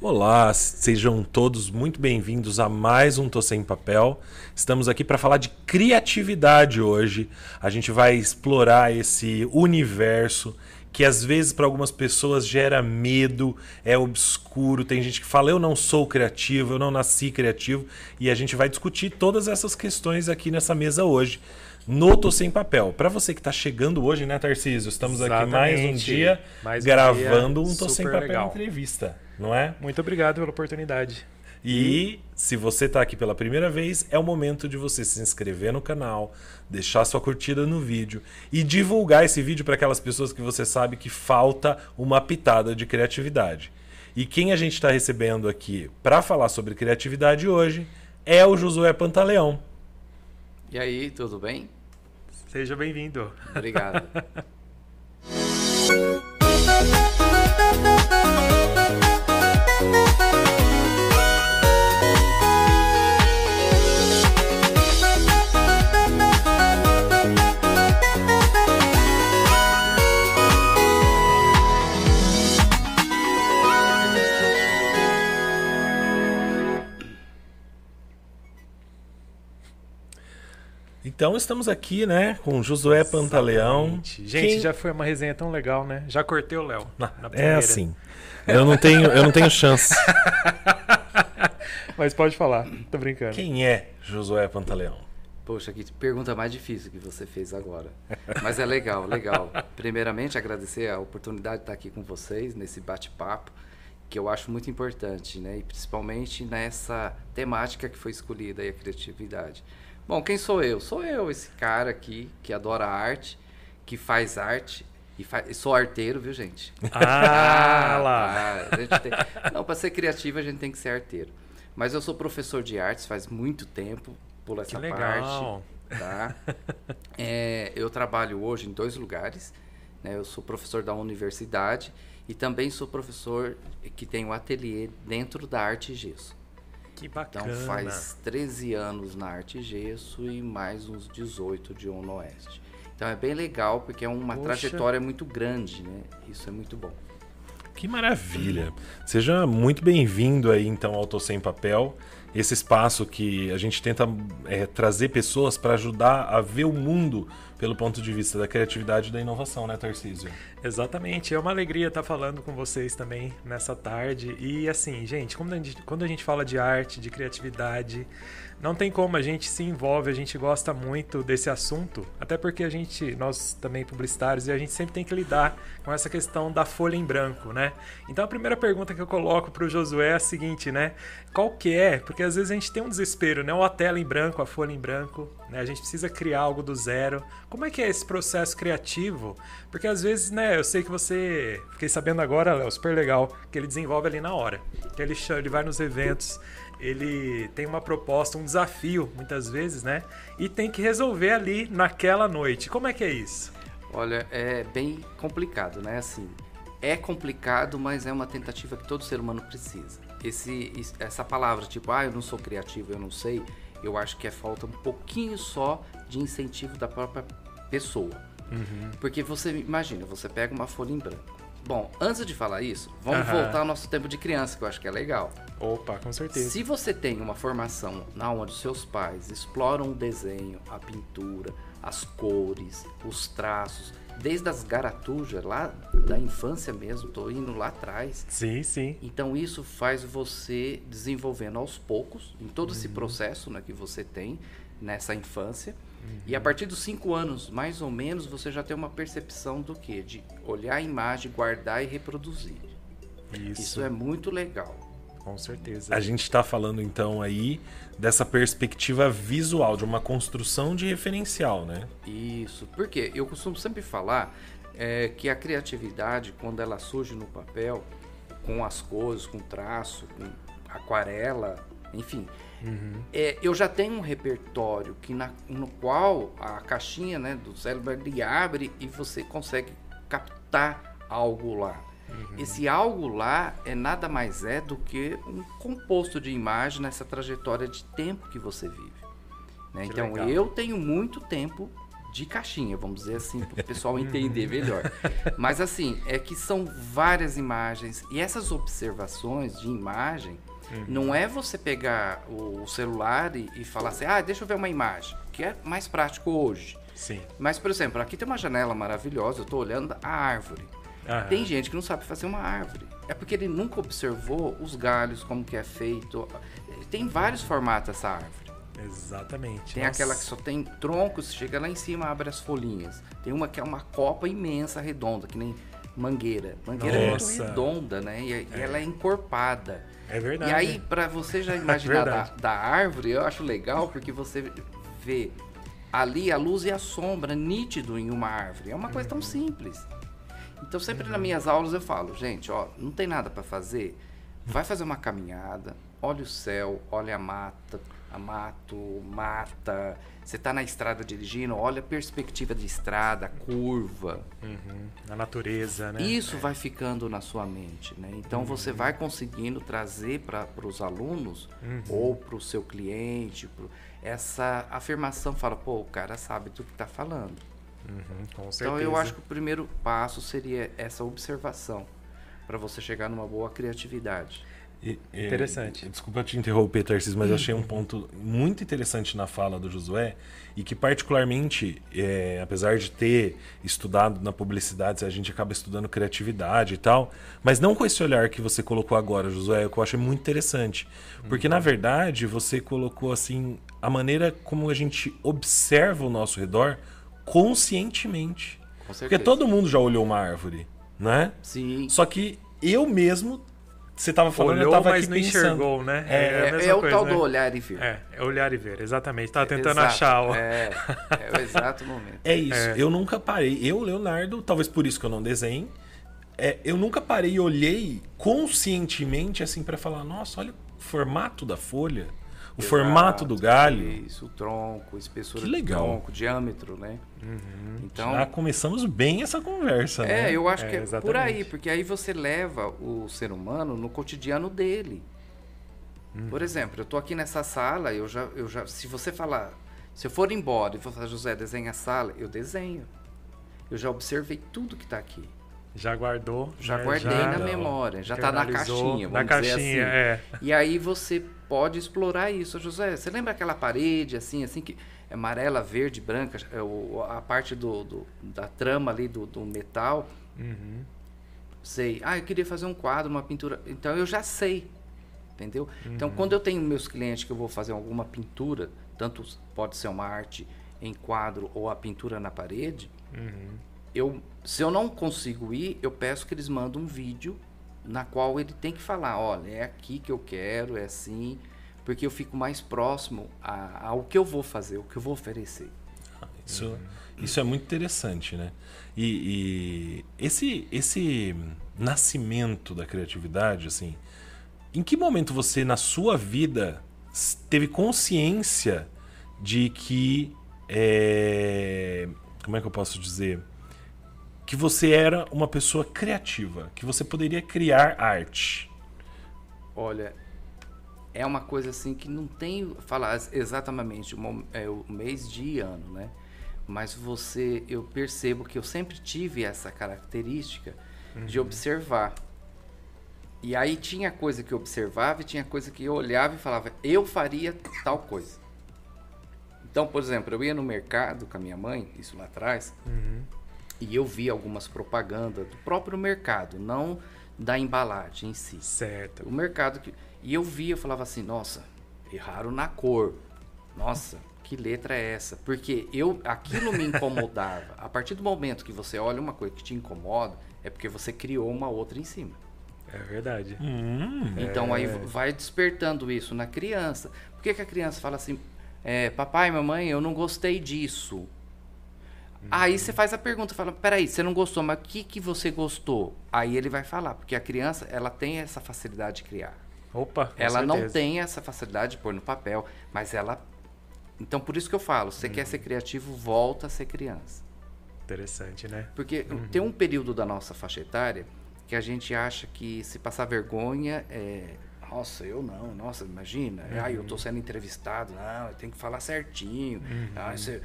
Olá, sejam todos muito bem-vindos a mais um Tô Sem Papel. Estamos aqui para falar de criatividade hoje. A gente vai explorar esse universo que às vezes para algumas pessoas gera medo, é obscuro. Tem gente que fala eu não sou criativo, eu não nasci criativo, e a gente vai discutir todas essas questões aqui nessa mesa hoje. No Tô Sem Papel. Para você que está chegando hoje, né, Tarcísio? Estamos Exatamente. aqui mais um dia Mais um gravando dia um Tô Sem super Papel legal. entrevista, não é? Muito obrigado pela oportunidade. E se você está aqui pela primeira vez, é o momento de você se inscrever no canal, deixar sua curtida no vídeo e divulgar esse vídeo para aquelas pessoas que você sabe que falta uma pitada de criatividade. E quem a gente está recebendo aqui para falar sobre criatividade hoje é o Josué Pantaleão. E aí, tudo bem? Seja bem-vindo. Obrigado. Então estamos aqui, né, com Josué Pantaleão. Exatamente. Gente, Quem- já foi uma resenha tão legal, né? Já cortei o Léo. na É assim. Eu não tenho, eu não tenho chance. Mas pode falar, tô brincando. Quem é Josué Pantaleão? Poxa, que pergunta mais difícil que você fez agora. Mas é legal, legal. Primeiramente, agradecer a oportunidade de estar aqui com vocês nesse bate-papo, que eu acho muito importante, né? E principalmente nessa temática que foi escolhida aí, a criatividade. Bom, quem sou eu? Sou eu, esse cara aqui que adora arte, que faz arte. E sou arteiro, viu, gente? Ah, lá. tá. Gente tem- Não, para ser criativo a gente tem que ser arteiro. Mas eu sou professor de artes faz muito tempo, Que essa legal. parte. Tá? É, eu trabalho hoje em dois lugares. né? Eu sou professor da universidade e também sou professor que tem um ateliê dentro da arte gesso. Que Então bacana. faz 13 anos na arte gesso e mais uns 18 de ONU Oeste. Então é bem legal porque é uma Poxa. trajetória muito grande, né? Isso é muito bom. Que maravilha! Seja muito bem-vindo aí então ao Tô Sem Papel, esse espaço que a gente tenta é, trazer pessoas para ajudar a ver o mundo pelo ponto de vista da criatividade e da inovação, né, Tarcísio? Exatamente, é uma alegria estar falando com vocês também nessa tarde. E assim, gente, quando a gente, quando a gente fala de arte, de criatividade, não tem como a gente se envolve, a gente gosta muito desse assunto, até porque a gente, nós também publicitários, e a gente sempre tem que lidar com essa questão da folha em branco, né? Então a primeira pergunta que eu coloco para o Josué é a seguinte, né? Qual que é? Porque às vezes a gente tem um desespero, né? Ou a tela em branco, a folha em branco, né? A gente precisa criar algo do zero. Como é que é esse processo criativo? Porque às vezes, né, eu sei que você, fiquei sabendo agora, Léo, super legal, que ele desenvolve ali na hora. Que ele, ele vai nos eventos, ele tem uma proposta, um desafio, muitas vezes, né? E tem que resolver ali naquela noite. Como é que é isso? Olha, é bem complicado, né? Assim, é complicado, mas é uma tentativa que todo ser humano precisa. Esse, essa palavra, tipo, ah, eu não sou criativo, eu não sei, eu acho que é falta um pouquinho só de incentivo da própria pessoa. Porque você imagina, você pega uma folha em branco. Bom, antes de falar isso, vamos Aham. voltar ao nosso tempo de criança, que eu acho que é legal. Opa, com certeza. Se você tem uma formação na onde seus pais exploram o desenho, a pintura, as cores, os traços, desde as garatujas lá da infância mesmo, tô indo lá atrás. Sim, sim. Então isso faz você desenvolvendo aos poucos, em todo esse processo né, que você tem nessa infância. E a partir dos cinco anos, mais ou menos, você já tem uma percepção do que? De olhar a imagem, guardar e reproduzir. Isso, Isso é muito legal. Com certeza. A gente está falando então aí dessa perspectiva visual, de uma construção de referencial, né? Isso, porque eu costumo sempre falar é, que a criatividade, quando ela surge no papel, com as cores, com traço, com aquarela, enfim, é, eu já tenho um repertório que na- no qual a caixinha né, do cérebro ele abre e você consegue captar algo lá. Esse algo lá é nada mais é do que um composto de imagem nessa trajetória de tempo que você vive. né? Que Então legal. eu tenho muito tempo de caixinha, vamos dizer assim, para o pessoal entender melhor. Mas assim, é que são várias imagens e essas observações de imagem uhum. não é você pegar o celular e, e, falar assim, ah, deixa eu ver uma imagem, que é mais prático hoje. Sim. Mas, por exemplo, aqui tem uma janela maravilhosa, eu estou olhando a árvore. Aham. Tem gente que não sabe fazer uma árvore. É porque ele nunca observou os galhos, como que é feito. Tem vários formatos essa árvore. Exatamente. Tem Nossa. aquela que só tem troncos, chega lá em cima, abre as folhinhas. Tem uma que é uma copa imensa, redonda, que nem mangueira. Mangueira Nossa. é muito redonda, né? E, é. ela é encorpada. É verdade. E aí, para você já imaginar é da, da árvore, eu acho legal porque você vê ali a luz e a sombra nítido em uma árvore. É uma coisa tão simples. Então, sempre uhum. nas minhas aulas eu falo, gente, ó, não tem nada para fazer. Vai fazer uma caminhada, olha o céu, olha a mata, a mato, mata. Você está na estrada dirigindo, olha a perspectiva de estrada, a curva. Uhum. A natureza, né? Isso é. vai ficando na sua mente, né? Então uhum. você vai conseguindo trazer para os alunos uhum. ou para o seu cliente pro, essa afirmação. Fala, pô, o cara sabe do que está falando. Uhum, então eu acho que o primeiro passo seria essa observação para você chegar numa boa criatividade. E, interessante. E, desculpa te interromper, Tarcísio, mas eu achei um ponto muito interessante na fala do Josué e que, particularmente, é, apesar de ter estudado na publicidade, a gente acaba estudando criatividade e tal, mas não com esse olhar que você colocou agora, Josué, que eu achei muito interessante. Porque, uhum. na verdade, você colocou assim a maneira como a gente observa o nosso redor conscientemente. Com Porque todo mundo já olhou uma árvore, né? Sim. Só que eu mesmo você estava falando, Olhou, eu tava mas aqui não pensando. enxergou, né? É, é, é, é o tal né? do olhar e ver. É, é olhar e ver, exatamente. Tava tentando exato, achar o... É, é o exato momento. É isso. É. Eu nunca parei. Eu, Leonardo, talvez por isso que eu não desenho, é, eu nunca parei e olhei conscientemente assim para falar, nossa, olha o formato da folha. O Exato, formato do galho. Isso, o tronco, espessura que legal. do tronco, diâmetro, né? Uhum. Então, Já começamos bem essa conversa, é, né? eu acho é, que é exatamente. por aí, porque aí você leva o ser humano no cotidiano dele. Uhum. Por exemplo, eu tô aqui nessa sala, eu já, eu já, se você falar, se eu for embora e for falar, José, desenha a sala, eu desenho. Eu já observei tudo que está aqui. Já guardou? Já né? guardei já, na memória, já está na caixinha, na caixinha, assim. é. E aí você pode explorar isso, José. Você lembra aquela parede assim, assim que é amarela, verde, branca, é a parte do, do da trama ali do, do metal? Uhum. Sei. Ah, eu queria fazer um quadro, uma pintura. Então eu já sei, entendeu? Então, uhum. Então quando eu tenho meus clientes que eu vou fazer alguma pintura, tanto pode ser uma arte em quadro ou a pintura na parede. Uhum eu, se eu não consigo ir, eu peço que eles mandem um vídeo na qual ele tem que falar, olha, é aqui que eu quero, é assim, porque eu fico mais próximo ao que eu vou fazer, o que eu vou oferecer. Isso, isso é muito interessante, né? E, e, esse, esse nascimento da criatividade, assim, em que momento você na sua vida teve consciência de que é, como é que eu posso dizer? Que você era uma pessoa criativa, que você poderia criar arte? Olha, é uma coisa assim que não tem falar exatamente o, é, o mês, dia e ano, né? Mas você, eu percebo que eu sempre tive essa característica uhum. de observar. E aí tinha coisa que eu observava e tinha coisa que eu olhava e falava, eu faria tal coisa. Então, por exemplo, eu ia no mercado com a minha mãe, isso lá atrás, uhum e eu vi algumas propagandas do próprio mercado, não da embalagem em si. Certo. O mercado que. E eu vi, eu falava assim, nossa, erraram na cor. Nossa, que letra é essa? Porque eu aquilo me incomodava. A partir do momento que você olha uma coisa que te incomoda, é porque você criou uma outra em cima. É verdade. Hum, então é... aí vai despertando isso na criança. Por que, que a criança fala assim, é, papai, mamãe, eu não gostei disso? Aí você faz a pergunta, fala, peraí, você não gostou, mas o que, que você gostou? Aí ele vai falar, porque a criança, ela tem essa facilidade de criar. Opa, Ela certeza. não tem essa facilidade de pôr no papel, mas ela... Então, por isso que eu falo, você uhum. quer ser criativo, volta a ser criança. Interessante, né? Porque uhum. tem um período da nossa faixa etária que a gente acha que se passar vergonha é... Nossa, eu não. Nossa, imagina. Uhum. Ah, eu tô sendo entrevistado. Não, eu tenho que falar certinho. Uhum. Ah, isso,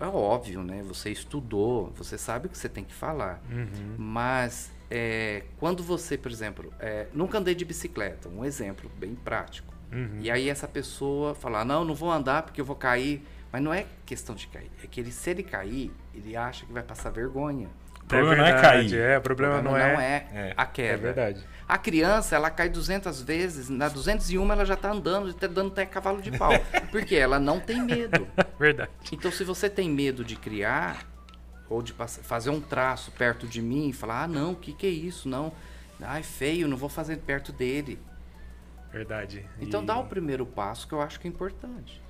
é óbvio, né? Você estudou, você sabe o que você tem que falar. Uhum. Mas é, quando você, por exemplo, é, nunca andei de bicicleta, um exemplo bem prático. Uhum. E aí essa pessoa fala, não, não vou andar porque eu vou cair. Mas não é questão de cair, é que ele, se ele cair, ele acha que vai passar vergonha. O problema não é verdade, cair. É, o problema, não, é, é, É. a queda. É verdade. A criança, ela cai 200 vezes, na 201 ela já tá andando, tá dando até cavalo de pau. Porque ela não tem medo. Verdade. Então, se você tem medo de criar, ou de pass- fazer um traço perto de mim e falar, ah, não, o que, que é isso? Não, ah, é feio, não vou fazer perto dele. Verdade. Então, E dá o primeiro passo que eu acho que é importante.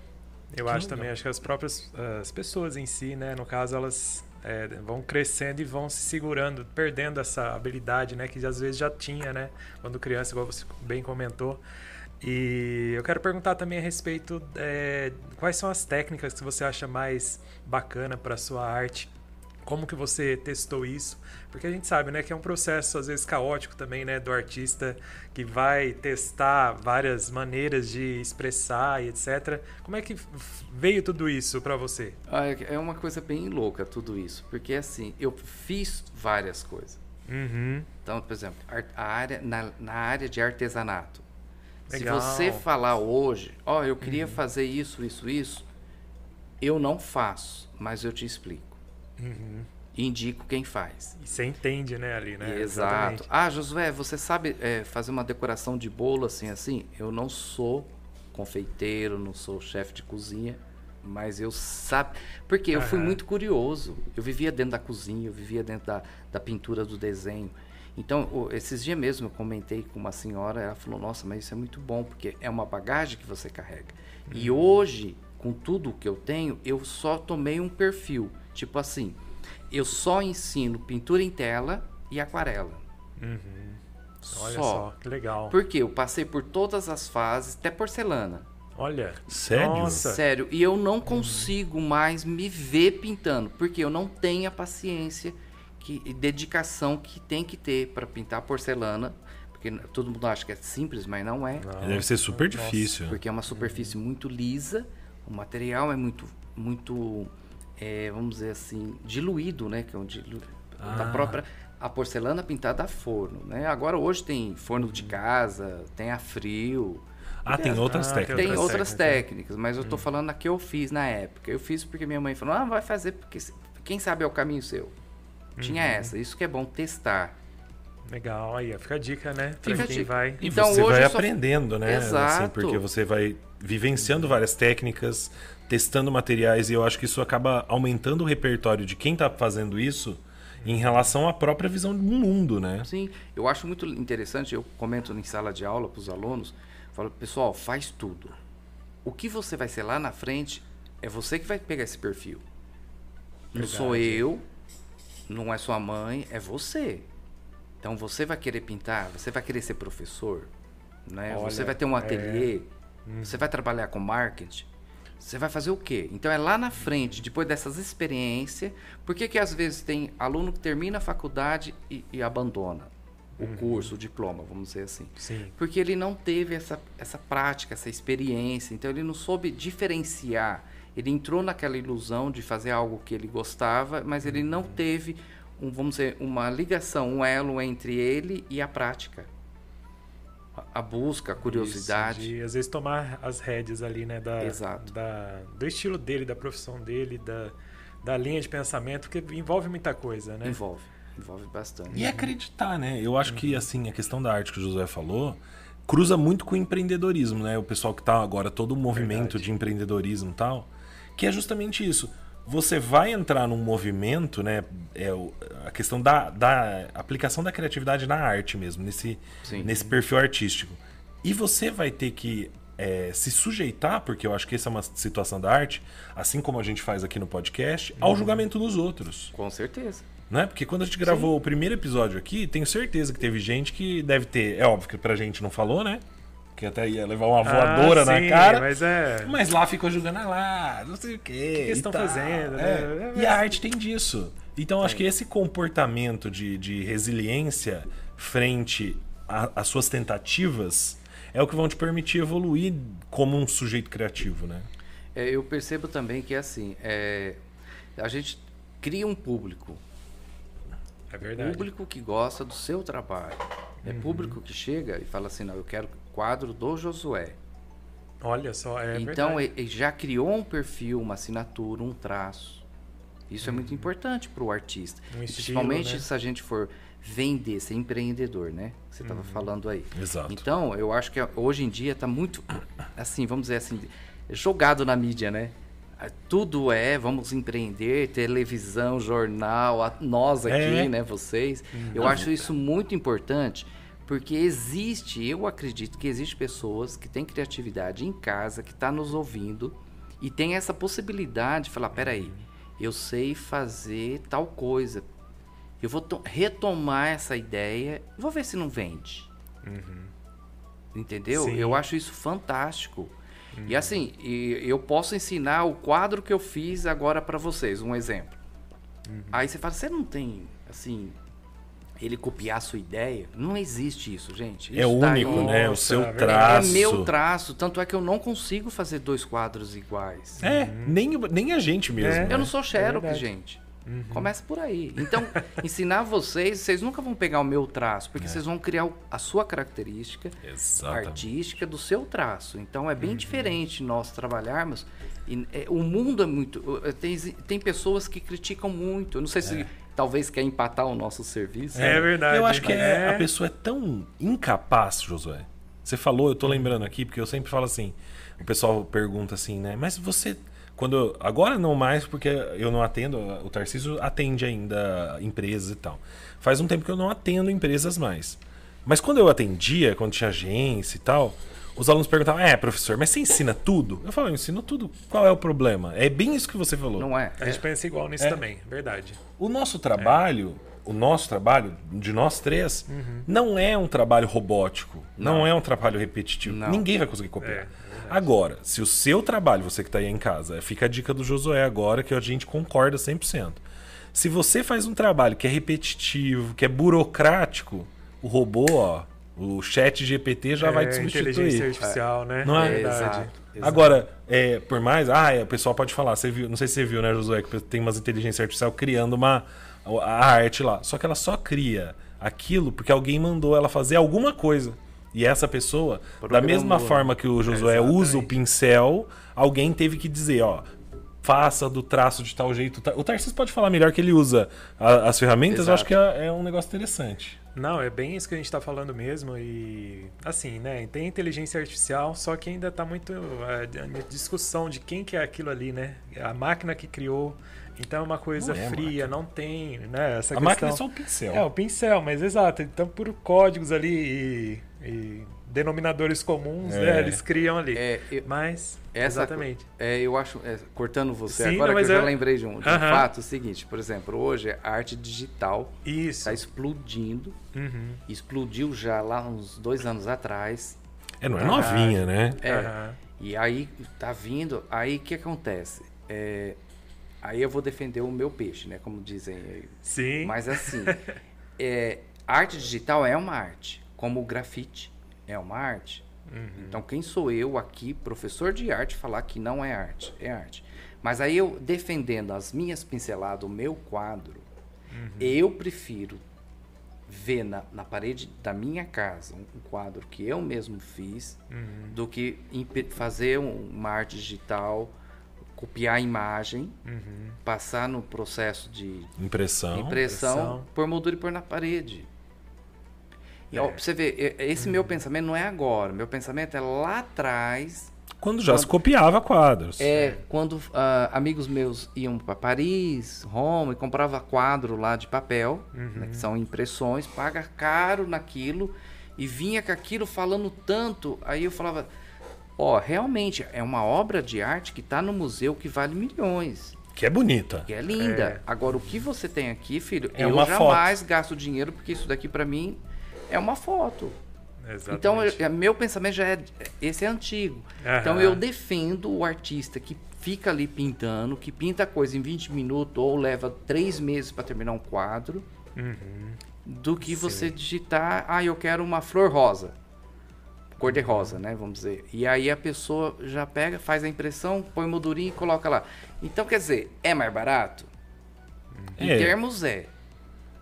Eu Que acho legal. também, acho que as próprias as pessoas em si, né, no caso, elas é, vão crescendo e vão se segurando, perdendo essa habilidade, né, que às vezes já tinha, né, quando criança, igual você bem comentou. E eu quero perguntar também a respeito é, quais são as técnicas que você acha mais bacana para sua arte. Como que você testou isso? Porque a gente sabe, né, que é um processo às vezes caótico também, né, do artista que vai testar várias maneiras de expressar e etc. Como é que veio tudo isso para você? Ah, É é uma coisa bem louca tudo isso, porque assim, eu fiz várias coisas. Uhum. Então, por exemplo, a área, na, na área de artesanato. Legal. Se você falar hoje, ó, eu queria fazer isso, isso, isso, eu não faço, mas eu te explico. Uhum. E indico quem faz. E você entende, né, ali, né? Exato. Exatamente. Ah, Josué, você sabe é, fazer uma decoração de bolo assim, assim? Eu não sou confeiteiro, não sou chefe de cozinha, mas eu sabe. Porque eu fui muito curioso. Eu vivia dentro da cozinha, eu vivia dentro da, da pintura do desenho. Então, o- esses dias mesmo eu comentei com uma senhora, ela falou: Nossa, mas isso é muito bom, porque é uma bagagem que você carrega. E hoje, com tudo que eu tenho, eu só tomei um perfil. Tipo assim, eu só ensino pintura em tela e aquarela. Uhum. Olha só. só. que legal. Porque eu passei por todas as fases, até porcelana. Olha. Sério? Nossa. Sério. E eu não consigo mais me ver pintando, porque eu não tenho a paciência que, e dedicação que tem que ter para pintar porcelana. Porque todo mundo acha que é simples, mas não é. Não. Deve ser super Nossa, difícil. Porque é uma superfície muito lisa, o material é muito, muito é, vamos dizer assim, diluído, né? Que é um dilu... da Ah. própria a porcelana pintada a forno, né? Agora hoje tem forno de casa, tem a frio, Ah, tem outras Ah, técnicas. tem outras outras técnicas, técnicas, mas eu tô falando a que eu fiz na época. Eu fiz porque minha mãe falou: "Ah, vai fazer porque quem sabe é o caminho seu". Tinha essa, isso que é bom testar. Legal. Aí, fica a dica, né? Pra Fica quem dica. vai. E Então, você hoje vai eu só- aprendendo, né? Exato. Assim, porque você vai vivenciando várias técnicas, testando materiais, e eu acho que isso acaba aumentando o repertório de quem tá fazendo isso em relação à própria visão do mundo, né? Sim, eu acho muito interessante, eu comento em sala de aula para os alunos, falo, pessoal, faz tudo. O que você vai ser lá na frente é você que vai pegar esse perfil. Não sou Verdade. eu, não é sua mãe, é você. Então você vai querer pintar, você vai querer ser professor, né? Olha, você vai ter um é. ateliê, você vai trabalhar com marketing. Você vai fazer o quê? Então é lá na frente, depois dessas experiências, por que que às vezes tem aluno que termina a faculdade e, e abandona o curso, o diploma, vamos dizer assim? Sim. Porque ele não teve essa, essa prática, essa experiência, então ele não soube diferenciar. Ele entrou naquela ilusão de fazer algo que ele gostava, mas ele não teve, um, vamos dizer, uma ligação, um elo entre ele e a prática. A- busca, a curiosidade. Isso, de, às vezes tomar as rédeas ali, né? Da, Exato. Da, do estilo dele, da profissão dele, da, da linha de pensamento, porque envolve muita coisa, né? Envolve, envolve bastante. E acreditar, né? Eu acho que, assim, a questão da arte que o José falou cruza muito com o empreendedorismo, né? O pessoal que tá agora, todo o movimento Verdade. de empreendedorismo e tal, que é justamente isso. Você vai entrar num movimento, né? É a questão da, da aplicação da criatividade na arte mesmo, nesse, Sim. nesse perfil artístico. E você vai ter que é, se sujeitar, porque eu acho que essa é uma situação da arte, assim como a gente faz aqui no podcast, ao julgamento dos outros. Com certeza. Né? Porque quando a gente gravou o primeiro episódio aqui, tenho certeza que teve gente que deve ter. É óbvio que pra gente não falou, né? Que até ia levar uma voadora Ah, na sim, cara. Mas é. Mas lá ficou julgando, ah lá, não sei o quê. que eles e estão tal. fazendo, É. né? E a arte tem disso. Então acho que esse comportamento de, de resiliência frente às suas tentativas é o que vão te permitir evoluir como um sujeito criativo, né? É, eu percebo também que assim, é, a gente cria um público. É verdade. Público que gosta do seu trabalho. É Uhum. público que chega e fala assim, não, eu quero quadro do Josué. Olha só, é então verdade. ele já criou um perfil, uma assinatura, um traço. Isso é muito importante para o artista. Um estilo, Principalmente né? se a gente for vender, ser empreendedor, né? Que você Uhum. estava falando aí. Exato. Então, eu acho que hoje em dia está muito, assim, vamos dizer assim, jogado na mídia, né? Ah, Tudo é, vamos empreender, televisão, jornal, a- nós aqui, É. né, vocês. Eu Não. acho isso muito importante, porque existe, eu acredito que existe pessoas que têm criatividade em casa, que está nos ouvindo e tem essa possibilidade de falar, peraí, eu sei fazer tal coisa. Eu vou to- retomar essa ideia, vou ver se não vende. Entendeu? Sim. Eu acho isso fantástico. E assim, e eu posso ensinar o quadro que eu fiz agora para vocês, um exemplo. Aí você fala, você não tem, assim, ele copiar a sua ideia? Não existe isso, gente. É Isso tá único, aí. né? O seu é traço. É meu traço, tanto é que eu não consigo fazer dois quadros iguais. É, nem, nem a gente mesmo. É. né? Eu não sou Xerox, verdade. gente. Começa por aí. Então, ensinar vocês, vocês nunca vão pegar o meu traço, porque vocês vão criar a sua característica Exatamente. artística do seu traço. Então, é bem diferente nós trabalharmos. E, é, o mundo é muito. é, Tem, tem pessoas que criticam muito. Eu não sei se talvez quer empatar o nosso serviço. É verdade. Eu acho que é- a pessoa é tão incapaz, Josué. Você falou, eu tô lembrando aqui, porque eu sempre falo assim. O pessoal pergunta assim, né? Mas você. Quando agora não mais, porque eu não atendo. O Tarcísio atende ainda empresas e tal. Faz um tempo que eu não atendo empresas mais. Mas quando eu atendia, quando tinha agência e tal, os alunos perguntavam: É, professor, mas você ensina tudo? Eu falo: Eu ensino tudo. Qual é o problema? É bem isso que você falou. Não é? A gente pensa igual nisso É. também, verdade. O nosso trabalho, o nosso trabalho, de nós três, não é um trabalho robótico. Não, é um trabalho repetitivo. Não. Ninguém vai conseguir copiar. É, é agora, se o seu trabalho, você que está aí em casa, fica a dica do Josué agora, que a gente concorda 100%. Se você faz um trabalho que é repetitivo, que é burocrático, o robô, ó, o chat GPT já vai te É, inteligência substituir. artificial, né? Não é? verdade. Exato, exato. Agora, é, por mais. Ah, é, o pessoal pode falar. Você viu, não sei se você viu, né, Josué? Que tem umas inteligência artificial criando uma a arte lá. Só que ela só cria aquilo porque alguém mandou ela fazer alguma coisa. E essa pessoa, da Programou. mesma forma que o Josué usa o pincel, alguém teve que dizer, ó. Faça do traço de tal jeito. O Tarcísio pode falar melhor que ele usa as ferramentas, eu acho que é, é um negócio interessante. Não, é bem isso que a gente está falando mesmo. E assim, né? Tem inteligência artificial, só que ainda está muito é, de- discussão de quem que é aquilo ali, né? A máquina que criou. Então é uma coisa Não é fria, não tem, né? Essa a questão. máquina é só o pincel. É, o pincel, mas exato. Então, por códigos ali e, e denominadores comuns, É. né? Eles criam ali. É, eu- Mas, Essa exatamente. É, eu acho, é, cortando você Sim, agora, não, que mas eu já lembrei de um, de um Aham. fato, é o seguinte, por exemplo, hoje a arte digital está explodindo, Uhum. explodiu já lá uns dois anos atrás, É, não é novinha, né? É. Aham. e aí tá vindo, aí o que acontece? É, aí eu vou defender o meu peixe, né, como dizem aí. Sim. Mas assim, é, arte digital é uma arte, como o grafite é uma arte. Uhum. Então, quem sou eu aqui, professor de arte, falar que não é arte? É arte. Mas aí eu, defendendo as minhas pinceladas, o meu quadro, Uhum. eu prefiro ver na, na parede da minha casa um, quadro que eu mesmo fiz, Uhum. do que fazer um- uma arte digital, copiar a imagem, Uhum. passar no processo de Impressão. impressão, impressão. pôr moldura e pôr na parede. E, ó, É. pra você ver, e- esse meu pensamento não é agora. Meu pensamento é lá atrás. Quando já se copiava quadros. É quando ah, amigos meus iam para Paris, Roma, e comprava quadro lá de papel, né, que são impressões, paga caro naquilo, e vinha com aquilo falando tanto. Aí eu falava, ó, realmente é uma obra de arte que está no museu que vale milhões. Que é bonita. Que é linda. É. Agora, o que você tem aqui, filho, É eu uma jamais gasto dinheiro, porque isso daqui pra mim é uma foto. Exatamente. Então, eu- é- meu pensamento já é. Esse é antigo. Então, eu defendo o artista que fica ali pintando, que pinta a coisa em 20 minutos ou leva três meses para terminar um quadro, Uhum. do que você digitar, ah, eu quero uma flor rosa. cor-de-rosa, né? Vamos dizer. E aí a pessoa já pega, faz a impressão, põe moldurinho e coloca lá. Então, quer dizer, é mais barato? Em É. termos é.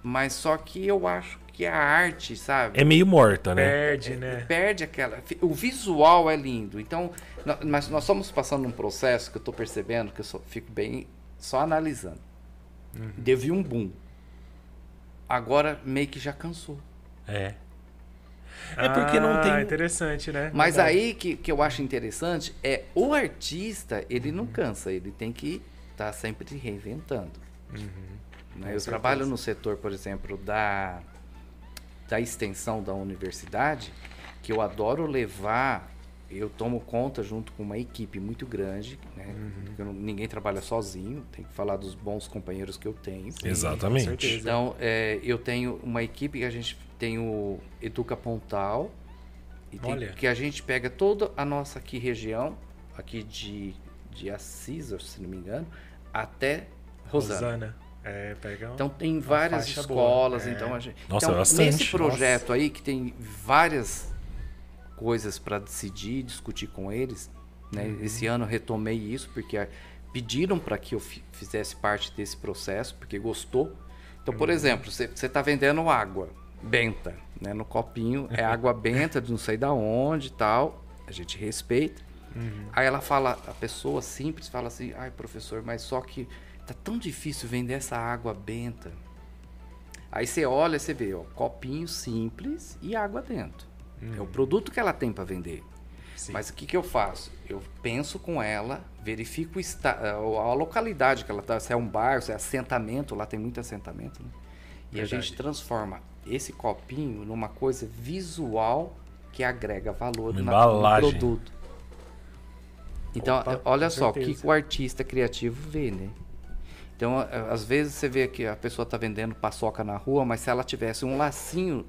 Mas só que eu acho que a arte, sabe? É meio morta, né? Perde, né? Perde aquela. O visual é lindo. Então, nó- mas nós estamos passando um processo que eu estou percebendo, que eu só fico bem só analisando. Uhum. Teve um boom. Agora meio que já cansou. É. É porque não Ah, tem. interessante, né? Mas Verdade. aí que, que eu acho interessante é o artista, ele não cansa, ele tem que estar sempre reinventando. Né? Eu certeza. trabalho no setor, por exemplo, da, da extensão da universidade, que eu adoro levar, eu tomo conta junto com uma equipe muito grande, né? Não- ninguém trabalha sozinho, tem que falar dos bons companheiros que eu tenho. Sim, Exatamente. Então, é, eu tenho uma equipe que a gente tem o Educa Pontal, e tem- que a gente pega toda a nossa aqui região, aqui de, de Assis, se não me engano, até Rosana. Rosana. É, pega Então tem várias escolas, é. então a gente. Nossa, então, bastante, nesse projeto aí que tem várias coisas para decidir, discutir com eles, né? Uhum. Esse ano eu retomei isso porque pediram para que eu fi- fizesse parte desse processo porque gostou. Então, Uhum. por exemplo, você está vendendo água benta, né? No copinho é água benta de não sei da onde e tal. A gente respeita. Uhum. Aí ela fala, a pessoa simples fala assim, ai professor, mas só que tá tão difícil vender essa água benta. Aí você olha, você vê, ó, copinho simples e água dentro. É o produto que ela tem para vender. Sim. Mas o que, que eu faço? Eu penso com ela, verifico a a localidade que ela tá, se é um bairro, se é assentamento, lá tem muito assentamento, né? E a Verdade. gente transforma esse copinho numa coisa visual que agrega valor na- no produto. Então, Opa, olha só, o que o artista criativo vê, né? Então, às vezes você vê que a pessoa está vendendo paçoca na rua, mas se ela tivesse um lacinho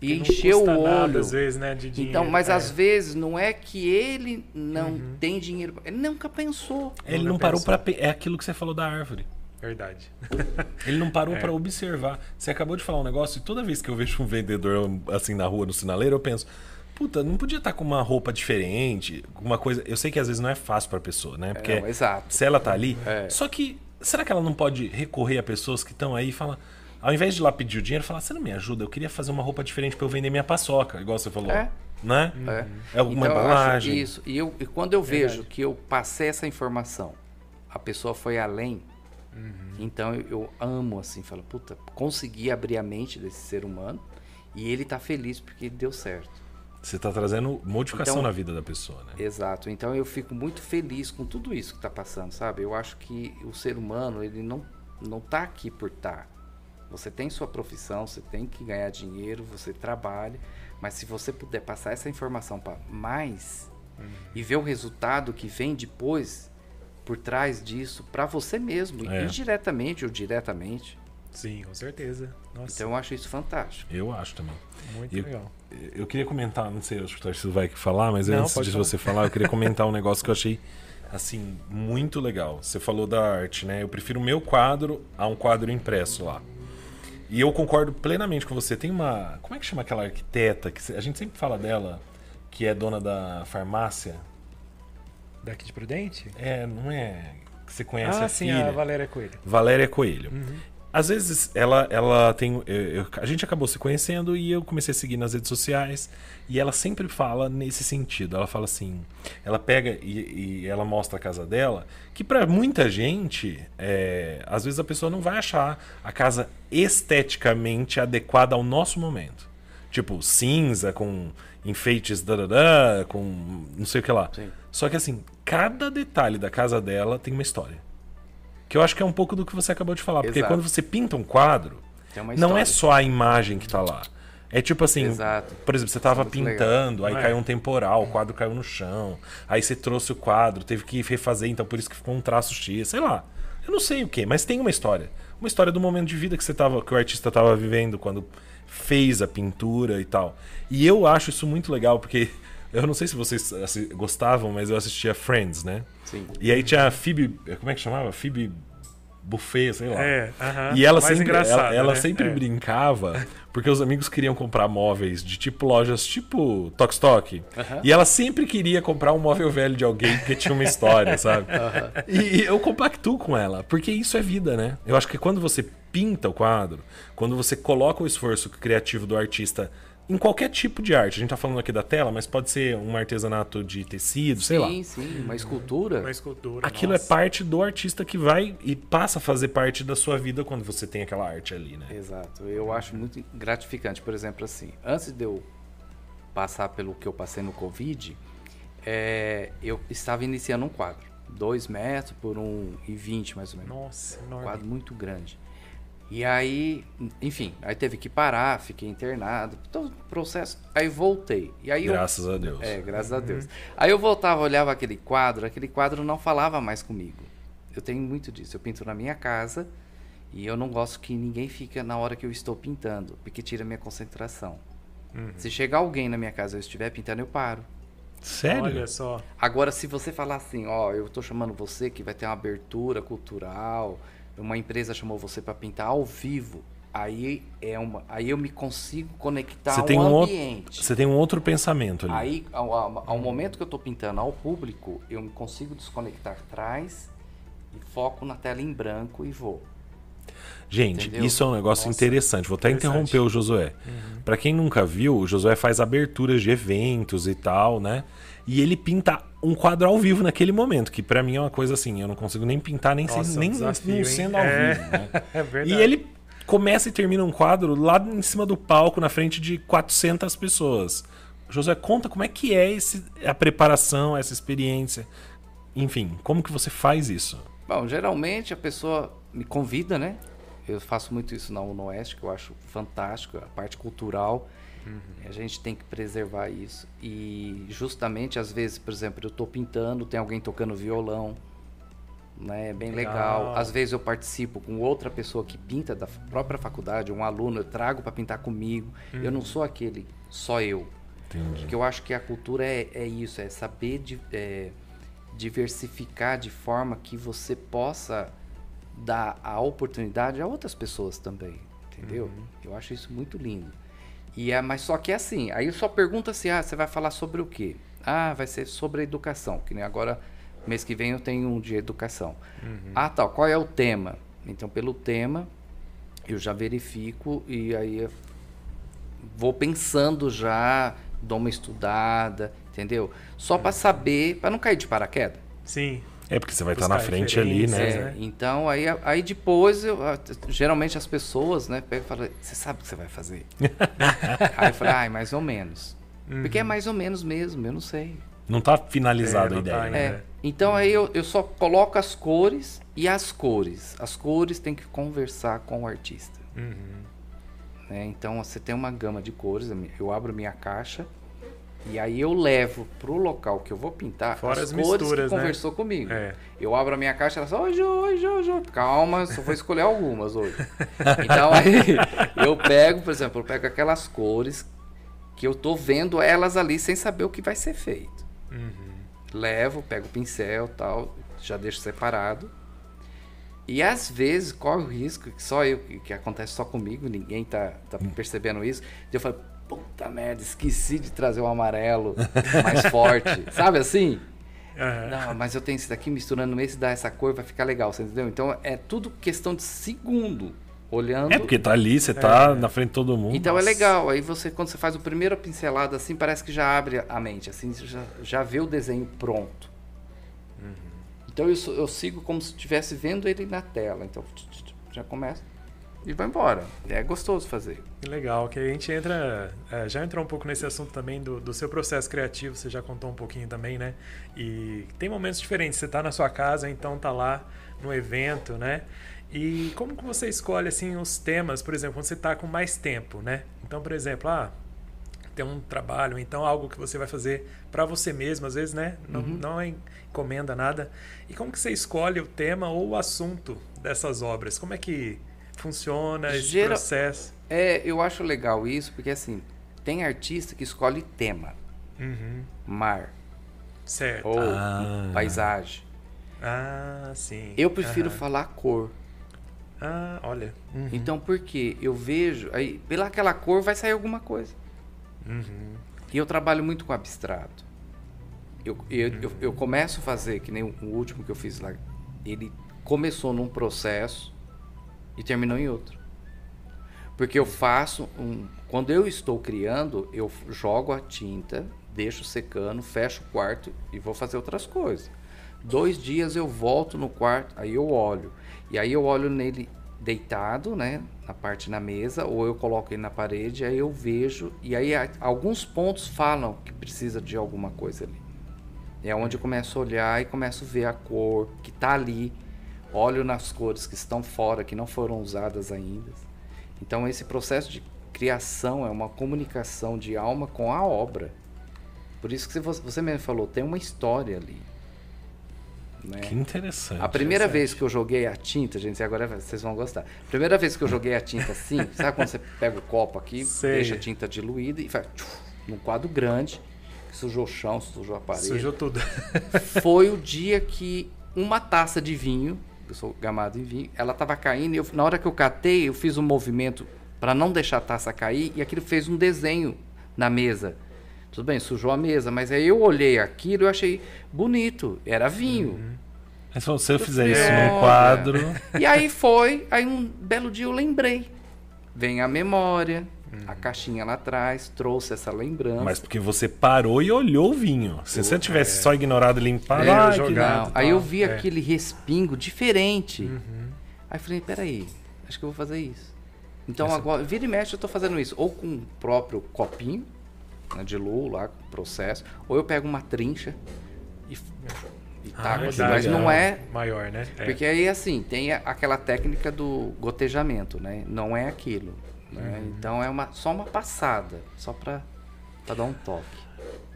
e encher o custa nada, olho. às vezes, né, de dinheiro. Então, mas é. às vezes não é que ele não Uhum. tem dinheiro. Ele nunca pensou. Ele Nunca não parou pe- É aquilo que você falou da árvore. Verdade. Ele não É. parou pra observar. Você acabou de falar um negócio e toda vez que eu vejo um vendedor assim na rua, no sinaleiro, eu penso. Puta, não podia estar com uma roupa diferente, uma coisa. Eu sei que às vezes não é fácil pra pessoa, né? Porque Não, exato. se ela tá ali. É. Só que, será que ela não pode recorrer a pessoas que estão aí e falar. Ao invés de ir lá pedir o dinheiro, falar, você não me ajuda? Eu queria fazer uma roupa diferente pra eu vender minha paçoca, igual você falou. É. Né? É. É alguma Então, embalagem. isso. E, eu, e quando eu vejo Verdade. que eu passei essa informação, a pessoa foi além, Uhum. então eu, eu amo assim, falo, puta, consegui abrir a mente desse ser humano e ele tá feliz porque deu certo. Você tá trazendo modificação Então- na vida da pessoa, né? Exato. Então eu fico muito feliz com tudo isso que está passando, sabe? Eu acho que o ser humano, ele não, não tá aqui por estar. Você tem sua profissão, você tem que ganhar dinheiro, você trabalha, mas se você puder passar essa informação para mais e ver o resultado que vem depois por trás disso para você mesmo, É. indiretamente ou diretamente. Sim, com certeza. Nossa, Então eu acho isso fantástico. Eu acho também. muito e- legal. Eu queria comentar, não sei, acho que o Tarcísio vai falar, mas Não, antes de falar. você falar, eu queria comentar um negócio que eu achei, assim, muito legal. Você falou da arte, né? Eu prefiro o meu quadro a um quadro impresso lá. E eu concordo plenamente com você. Tem uma. Como é que chama aquela arquiteta? que A gente sempre fala dela, que é dona da farmácia. Daqui de Prudente? É, não é? Que você conhece ah, a sim, filha? a Valéria Coelho. Valéria Coelho. Uhum. Às vezes ela, ela tem. eu- eu- a gente acabou se conhecendo e eu comecei a seguir nas redes sociais. E ela sempre fala nesse sentido. Ela fala assim. Ela pega e, e ela mostra a casa dela. Que pra muita gente, é, às vezes a pessoa não vai achar a casa esteticamente adequada ao nosso momento. Tipo, cinza, com enfeites, dadadá, com não sei o que lá. Sim. Só que assim, cada detalhe da casa dela tem uma história. Que eu acho que é um pouco do que você acabou de falar. Porque Exato. quando você pinta um quadro, não é só a imagem que tá lá. É tipo assim, Exato. por exemplo, você tava Isso é pintando, aí É. caiu um temporal, o quadro caiu no chão, aí você trouxe o quadro, teve que refazer, então por isso que ficou um traço X, sei lá. Eu não sei o que, mas tem uma história. Uma história do momento de vida que você tava, que o artista tava vivendo quando fez a pintura e tal. E eu acho isso muito legal, porque eu não sei se vocês gostavam, mas eu assistia Friends, né? Sim. E aí tinha a Phoebe, como é que chamava? Phoebe buffet, sei lá. É, aham. E ela Mais sempre, ela, ela né? sempre É. brincava, porque os amigos queriam comprar móveis de tipo lojas tipo Tok Stock. Aham. E ela sempre queria comprar um móvel velho de alguém porque tinha uma história, sabe? E eu compactuo com ela, porque isso é vida, né? Eu acho que quando você pinta o quadro, quando você coloca o esforço criativo do artista em qualquer tipo de arte, a gente tá falando aqui da tela, mas pode ser um artesanato de tecido, sei lá. sim, sim, uma escultura. Uma escultura. Aquilo nossa. é parte do artista que vai e passa a fazer parte da sua vida quando você tem aquela arte ali, né? Exato. Eu acho muito gratificante. Por exemplo, assim, antes de eu passar pelo que eu passei no Covid, é, eu estava iniciando um quadro. Dois metros por um e vinte, mais ou menos. Nossa, Um enorme. quadro muito grande. E aí, enfim, aí teve que parar, fiquei internado, todo o processo. Aí voltei. E aí eu- Graças a Deus. é, graças a Deus. Aí eu voltava, olhava aquele quadro, aquele quadro não falava mais comigo. Eu tenho muito disso. Eu pinto na minha casa e eu não gosto que ninguém fique na hora que eu estou pintando, porque tira minha concentração. Se chegar alguém na minha casa e eu estiver pintando, eu paro. Sério? Olha só. Agora, se você falar assim, ó, eu tô chamando você que vai ter uma abertura cultural, uma empresa chamou você para pintar ao vivo, aí é uma, aí eu me consigo conectar Você ao tem um outro- ambiente. Você tem um outro pensamento ali. Aí, ao, ao- ao momento que eu tô pintando ao público, eu me consigo desconectar atrás e foco na tela em branco e vou. Gente, Entendeu? isso é um negócio Nossa, interessante. Vou até interessante. interromper o Josué. Pra quem nunca viu, o Josué faz aberturas de eventos e tal, né? E ele pinta um quadro ao vivo naquele momento, que pra mim é uma coisa assim, eu não consigo nem pintar nem, Nossa, sem, nem desafio, não sendo ao É. vivo, né? É verdade. E ele começa e termina um quadro lá em cima do palco, na frente de 400 pessoas. Josué, conta como é que é esse, a preparação, essa experiência. Enfim, como que você faz isso? Bom, geralmente a pessoa me convida, né? Eu faço muito isso na UNOeste, que eu acho fantástico, a parte cultural. A gente tem que preservar isso. E justamente, às vezes, por exemplo, eu estou pintando, tem alguém tocando violão, né? É bem legal. Legal. Às vezes eu participo com outra pessoa que pinta da própria faculdade, um aluno, eu trago para pintar comigo. Eu não sou aquele, só eu. Entendi. Porque eu acho que a cultura é, é isso, é saber di- é, diversificar de forma que você possa dar a oportunidade a outras pessoas também, entendeu? Eu acho isso muito lindo. E é, mas só que é assim, aí só pergunta se ah, você vai falar sobre o quê? Ah, vai ser sobre a educação, que nem agora mês que vem eu tenho um de educação. Ah, tal, qual é o tema? Então pelo tema eu já verifico e aí vou pensando já, dou uma estudada, entendeu? Só para saber, para não cair de paraquedas. Sim. É porque você vai estar na frente ali, né? É, né? Então, aí, aí depois, eu, geralmente as pessoas, né, pegam e falam, você sabe o que você vai fazer? aí eu falo, ai, mais ou menos. Porque é mais ou menos mesmo, eu não sei. Não tá finalizada É, a tá ideia. ainda. né? É, então aí eu, eu só coloco as cores e as cores. As cores têm que conversar com o artista. Uhum. né? Então você tem uma gama de cores, eu abro minha caixa e aí eu levo pro local que eu vou pintar Fora as, as cores misturas, que né? conversou comigo. É. Eu abro a minha caixa e ela fala, oi, Jô, oi, Jô, Jô. Calma, só vou escolher algumas hoje. então aí eu pego, por exemplo, eu pego aquelas cores que eu tô vendo elas ali sem saber o que vai ser feito. Uhum. Levo, pego o pincel tal, já deixo separado. E às vezes corre o risco, que só eu, que, que acontece só comigo, ninguém tá, tá percebendo isso. de Eu falo, puta merda, esqueci de trazer o amarelo mais forte. Sabe assim? Aham. Não, mas eu tenho esse daqui misturando esse, dá essa cor, vai ficar legal, você entendeu? Então é tudo questão de segundo, olhando. É porque tá ali, você tá na frente de todo mundo. Então é Nossa. legal, aí você, quando você faz o primeiro pincelado assim, parece que já abre a mente, assim, você já, já vê o desenho pronto. Então eu, eu sigo como se estivesse vendo ele na tela. Então já começa e vai embora. É gostoso fazer. Que legal, que a gente entra, é, já entrou um pouco nesse assunto também do, do seu processo criativo, você já contou um pouquinho também, né? E tem momentos diferentes, você tá na sua casa, então tá lá no evento, né? E como que você escolhe assim os temas, por exemplo, quando você tá com mais tempo, né? Então, por exemplo, ah, tem um trabalho, então algo que você vai fazer para você mesmo, às vezes, né? Não, não é encomenda nada. E como que você escolhe o tema ou o assunto dessas obras? Como é que funciona esse Geral- processo? É, eu acho legal isso, porque assim, tem artista que escolhe tema. Uhum. Mar Certo. ou Ah. paisagem. Ah, sim. Eu prefiro Aham. falar cor. Ah, olha. Uhum. Então por quê? Eu vejo, aí pela aquela cor vai sair alguma coisa. Uhum. E eu trabalho muito com abstrato. Eu, eu, eu, eu começo a fazer, que nem o último que eu fiz lá, ele começou num processo e terminou em outro. Porque eu faço um. Quando eu estou criando, eu jogo a tinta, deixo secando, fecho o quarto e vou fazer outras coisas. Dois dias eu volto no quarto, aí eu olho. E aí eu olho nele deitado, né? Na parte na mesa, ou eu coloco ele na parede, aí eu vejo. E aí alguns pontos falam que precisa de alguma coisa ali. É onde eu começo a olhar e começo a ver a cor que tá ali. Olho nas cores que estão fora, que não foram usadas ainda. Então esse processo de criação é uma comunicação de alma com a obra. Por isso que você, mesmo falou, tem uma história ali. Né? Que interessante. A primeira Interessante. vez que eu joguei a tinta, gente, agora vocês vão gostar. Primeira vez que eu joguei a tinta assim, sabe quando você pega o copo aqui, Sei. deixa a tinta diluída e faz tchuf, num quadro grande, sujou o chão, sujou a parede. Sujou tudo. Foi o dia que uma taça de vinho, eu sou gamado em vinho, ela tava caindo e eu- na hora que eu catei, eu fiz um movimento para não deixar a taça cair e aquilo fez um desenho na mesa. Tudo bem, sujou a mesa, mas aí eu olhei aquilo e eu achei bonito, era vinho. Mas se você fizer isso num quadro. E aí foi, aí um belo dia eu lembrei. Vem a memória, a caixinha lá atrás, trouxe essa lembrança. Mas porque você parou e olhou o vinho. Se você tivesse só ignorado e limpado, É, ah, jogado. Aí eu vi é. aquele respingo diferente. Aí eu falei, peraí, acho que eu vou fazer isso. Então agora, vira e mexe, eu tô fazendo isso. Ou com o próprio copinho né, de lua lá, com o processo. Ou eu pego uma trincha e, e taco. assim, mas não é Maior, né? É. Porque aí, assim, tem aquela técnica do gotejamento, né? Não é aquilo. Né? Então é uma, só uma passada, só pra, pra dar um toque.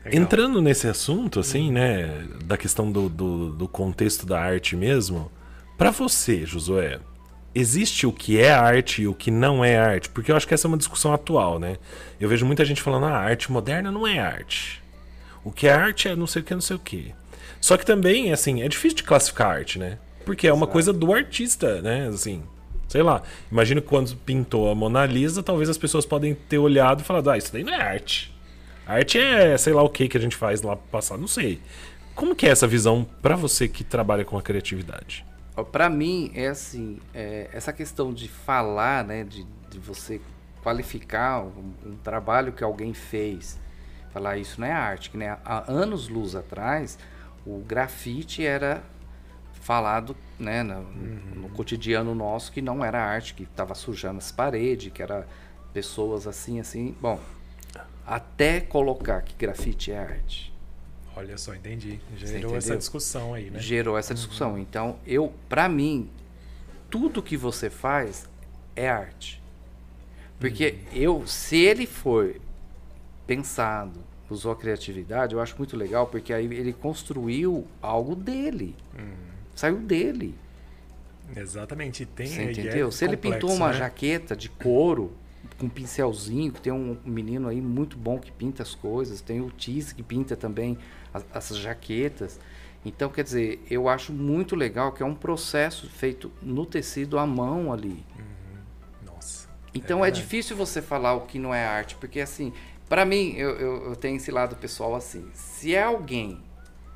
Legal. Entrando nesse assunto, assim, né, da questão do, do, do contexto da arte mesmo, pra você, Josué, existe o que é arte e o que não é arte? Porque eu acho que essa é uma discussão atual, né? Eu vejo muita gente falando, ah, a arte moderna não é arte. O que é arte é não sei o que, não sei o que. Só que também, assim, é difícil de classificar arte, né? Porque é uma coisa do artista, né? Assim, sei lá. Imagino que quando pintou a Mona Lisa, talvez as pessoas podem ter olhado e falado, ah, isso daí não é arte. Arte é, sei lá o que que a gente faz lá passado, não sei. Como que é essa visão pra você que trabalha com a criatividade? Ó, Pra mim, é assim, é, essa questão de falar, né? De, de você qualificar um, um trabalho que alguém fez. Falar isso não é arte, que né? há anos luz atrás, o grafite era falado né, no, no cotidiano nosso que não era arte, que estava sujando as paredes, que era pessoas assim, assim. Bom, até colocar que grafite é arte. Olha só, entendi. Gerou essa discussão aí, né? gerou essa discussão. Então, eu, para mim, tudo que você faz é arte. Porque eu, se ele for pensado, usou a criatividade, eu acho muito legal, porque aí ele construiu algo dele. Saiu dele. Exatamente. Tem Você é entendeu? Se ele pintou uma né? jaqueta de couro com um pincelzinho, que tem um menino aí muito bom que pinta as coisas, tem o Tiz que pinta também as, essas jaquetas. Então, quer dizer, eu acho muito legal que é um processo feito no tecido à mão ali. Nossa. Então é, verdade. difícil você falar o que não é arte, porque assim, pra mim, eu, eu, eu tenho esse lado pessoal assim, se é alguém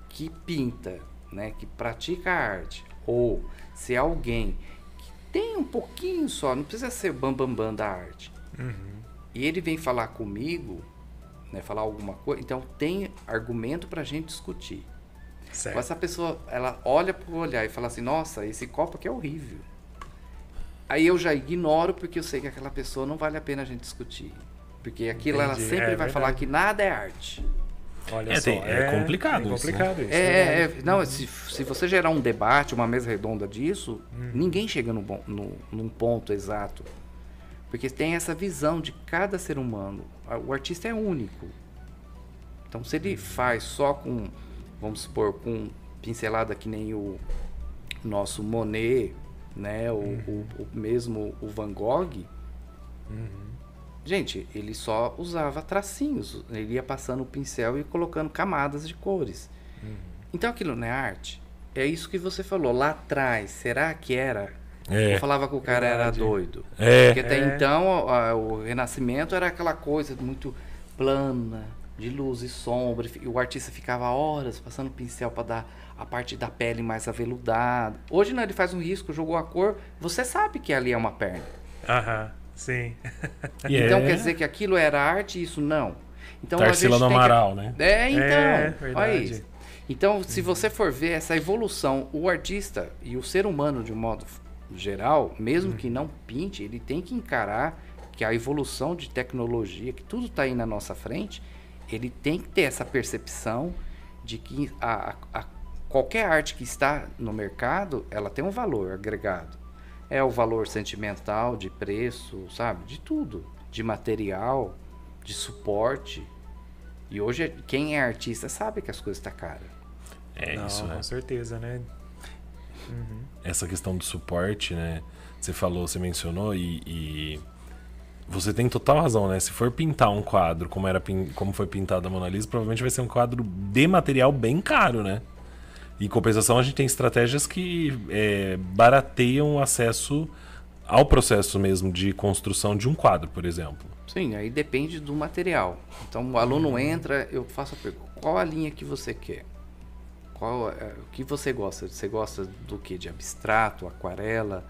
que pinta, né, que pratica arte, ou se é alguém que tem um pouquinho só, não precisa ser bambambam bam, bam da arte, e ele vem falar comigo, né, falar alguma coisa, então tem argumento pra gente discutir. Certo. Mas essa pessoa, ela olha pro olhar e fala assim, nossa, esse copo aqui é horrível. Aí eu já ignoro porque eu sei que aquela pessoa não vale a pena a gente discutir. Porque aquilo ela Entendi, sempre é vai falar verdade. que nada é arte. Olha É, só. tem- é complicado É complicado isso. É, é, é, não, se, se você gerar um debate, uma mesa redonda disso, Hum. ninguém chega no, bom- no, num ponto exato. Porque tem essa visão de cada ser humano. O artista é único. Então, se Uhum. ele faz só com, vamos supor, com pincelada que nem o nosso Monet, né, o, Uhum. o, o mesmo o Van Gogh, gente, ele só usava tracinhos. Ele ia passando o pincel e colocando camadas de cores. Então aquilo não é arte? É isso que você falou lá atrás. Será que era É. Eu falava que o cara era doido. É. Porque até É. então a- o Renascimento era aquela coisa muito plana, de luz e sombra. e o artista ficava horas passando pincel para dar a parte da pele mais aveludada. Hoje não, ele faz um risco, jogou a cor, você sabe que ali é uma perna. Aham, sim. E Então é quer dizer que aquilo era arte e isso não. Então a Tarsila gente do tem que- Amaral, né? É, então. É, olha verdade. isso. Então, se você for ver essa evolução, o artista e o ser humano de um modo geral, mesmo que não pinte, ele tem que encarar que a evolução de tecnologia, que tudo está aí na nossa frente, ele tem que ter essa percepção de que a, a- a- qualquer arte que está no mercado, ela tem um valor agregado. É o valor sentimental, de preço, sabe? De tudo. De material, de suporte. E hoje, quem é artista sabe que as coisas estão caras. É Não, isso, né? Com certeza, né? Essa questão do suporte, né? Você falou, você mencionou e, e você tem total razão, né? Se for pintar um quadro como era como foi pintado a Mona Lisa, provavelmente vai ser um quadro de material bem caro, né? Em compensação, a gente tem estratégias que é, barateiam o acesso ao processo mesmo de construção de um quadro, por exemplo. Sim, aí depende do material. Então, o aluno entra, eu faço a pergunta: qual a linha que você quer? Qual é, o que você gosta? Você gosta do que? De abstrato, aquarela,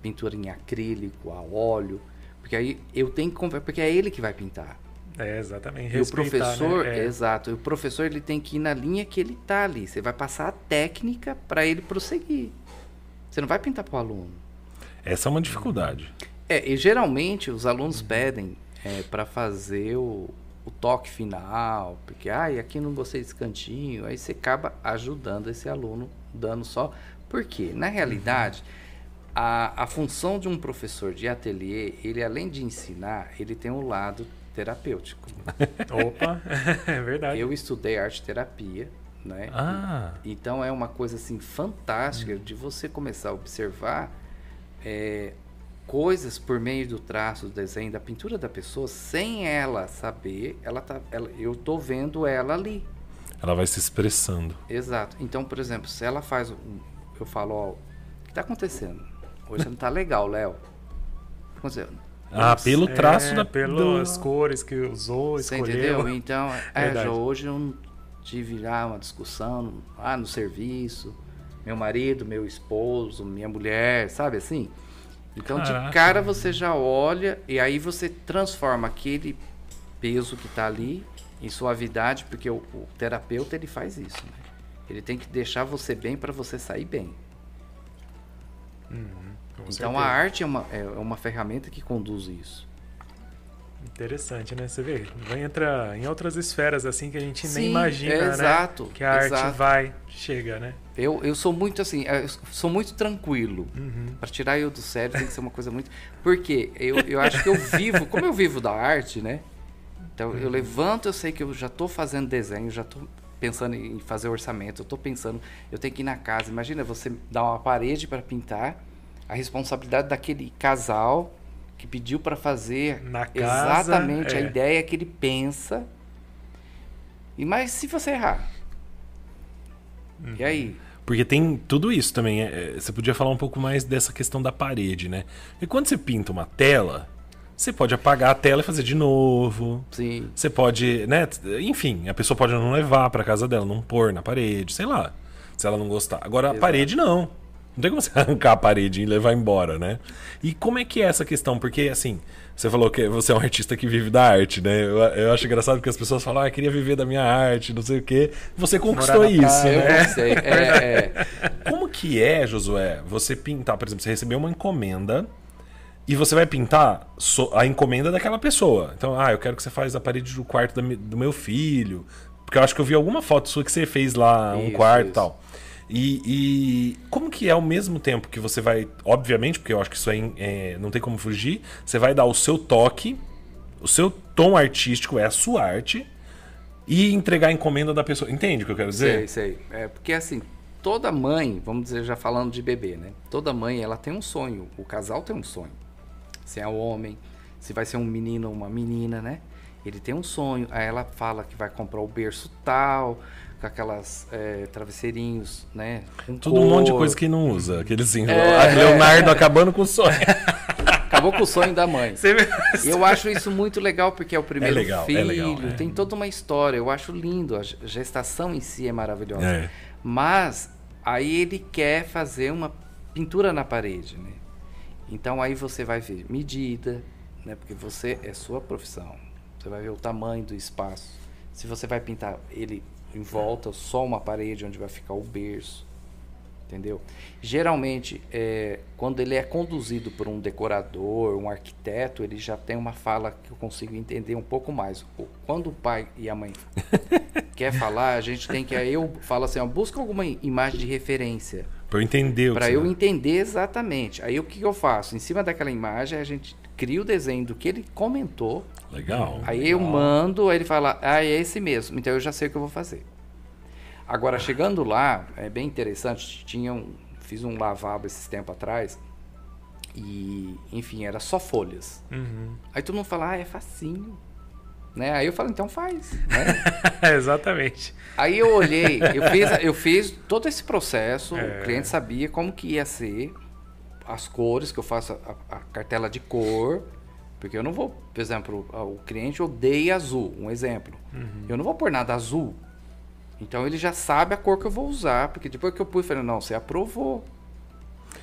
pintura em acrílico, a óleo? Porque aí eu tenho que porque é ele que vai pintar. É, exatamente. E o Respeitar, professor, né? É. exato, e o professor ele tem que ir na linha que ele tá ali. Você vai passar a técnica para ele prosseguir. Você não vai pintar para o aluno. Essa é uma dificuldade. É, e geralmente os alunos pedem para fazer o, o toque final, porque ah, aqui não gostei desse cantinho, aí você acaba ajudando esse aluno, dando só. Por quê? Na realidade, a, a função de um professor de ateliê, ele além de ensinar, ele tem um lado terapêutico. Opa, é verdade. Eu estudei arte terapia, né? Ah, Então é uma coisa assim fantástica de você começar a observar é, coisas por meio do traço, do desenho, da pintura da pessoa, sem ela saber, ela tá, ela, eu tô vendo ela ali. ela vai se expressando. Exato. Então, por exemplo, se ela faz, um, eu falo, ó, o que tá acontecendo? Hoje não tá legal, Léo. O que tá acontecendo? Ah, pelo traço é, da pelas do- cores que usou, Você escolheu. entendeu? Então, é, hoje eu não tive lá uma discussão, ah, no serviço, meu marido, meu esposo, minha mulher, sabe assim? Então, Caraca. de cara você já olha e aí você transforma aquele peso que está ali em suavidade, porque o, o terapeuta ele faz isso, né? Ele tem que deixar você bem para você sair bem. Com então certeza. a arte é uma, é uma ferramenta que conduz isso. Interessante, né? Você vê, vai entrar em outras esferas assim que a gente nem Sim, imagina, é né? exato, Que a arte exato. vai, chega, né? Eu, eu sou muito assim, eu sou muito tranquilo. Uhum. Pra tirar eu do sério tem que ser uma coisa muito. Porque eu, eu acho que eu vivo, como eu vivo da arte, né? Então eu levanto, eu sei que eu já tô fazendo desenho, já tô pensando em fazer orçamento, eu tô pensando, eu tenho que ir na casa. Imagina você dar uma parede para pintar, a responsabilidade daquele casal que pediu para fazer Na casa, exatamente a é. ideia que ele pensa. E mas se você errar? E aí? Porque tem tudo isso também. é, é, você podia falar um pouco mais dessa questão da parede, né? E quando você pinta uma tela, você pode apagar a tela e fazer de novo. Sim. Você pode, né? Enfim, a pessoa pode não levar pra casa dela, não pôr na parede, sei lá. Se ela não gostar. Agora, a Exato. parede não. Não tem como você arrancar a parede e levar embora, né? E como é que é essa questão? Porque, assim, você falou que você é um artista que vive da arte, né? Eu, eu acho engraçado porque as pessoas falam, ah, eu queria viver da minha arte, não sei o quê. Você conquistou isso, praia, Eu né? não sei. É, é. Como que é, Josué, você pintar, por exemplo, você recebeu uma encomenda e você vai pintar a encomenda daquela pessoa. Então, ah, eu quero que você faça a parede do quarto do meu filho. Porque eu acho que eu vi alguma foto sua que você fez lá, um Isso, quarto e tal. E, e como que é ao mesmo tempo que você vai, obviamente, porque eu acho que isso aí é, não tem como fugir, você vai dar o seu toque, o seu tom artístico é a sua arte e entregar a encomenda da pessoa. Entende o que eu quero dizer? Sei, sei. É porque assim, toda mãe, vamos dizer já falando de bebê, né? Toda mãe, ela tem um sonho. O casal tem um sonho. Se é um homem, se vai ser um menino ou uma menina, né? Ele tem um sonho, aí ela fala que vai comprar o berço tal, com aquelas é, travesseirinhos, né? com Tudo um monte de cor. coisa que não usa. Aquele assim, É. Leonardo acabando com o sonho. Acabou com o sonho da mãe. Vê- Eu acho isso muito legal porque é o primeiro É legal, é filho, legal, é. tem toda uma história. Eu acho lindo, a gestação em si é maravilhosa. É. Mas aí ele quer fazer uma pintura na parede, né? Então aí você vai ver medida, né? Porque você é sua profissão. Você vai ver o tamanho do espaço. Se você vai pintar ele em volta, só uma parede onde vai ficar o berço. Entendeu? Geralmente, é, quando ele é conduzido por um decorador, um arquiteto, ele já tem uma fala que eu consigo entender um pouco mais. Quando o pai e a mãe quer falar, a gente tem que. Aí eu falo assim: ó, busca alguma imagem de referência. Pra eu entender Para eu entender exatamente. Aí o que eu faço? Em cima daquela imagem, a gente cria o desenho do que ele comentou. Legal. Aí eu mando, aí ele fala, ah, é esse mesmo. Então eu já sei o que eu vou fazer. Agora, chegando lá, é bem interessante. Tinha um, fiz um lavabo esses tempos atrás. E, enfim, era só folhas. Uhum. Aí todo mundo fala, ah, é facinho. Né? Aí eu falo, então faz. Né? Exatamente. Aí eu olhei, eu fiz, eu fiz todo esse processo, É. o cliente sabia como que ia ser, as cores, que eu faço a, a cartela de cor, porque eu não vou, por exemplo, o cliente odeia azul, um exemplo. Eu não vou pôr nada azul. Então ele já sabe a cor que eu vou usar, porque depois que eu pus, eu falei, não, você aprovou.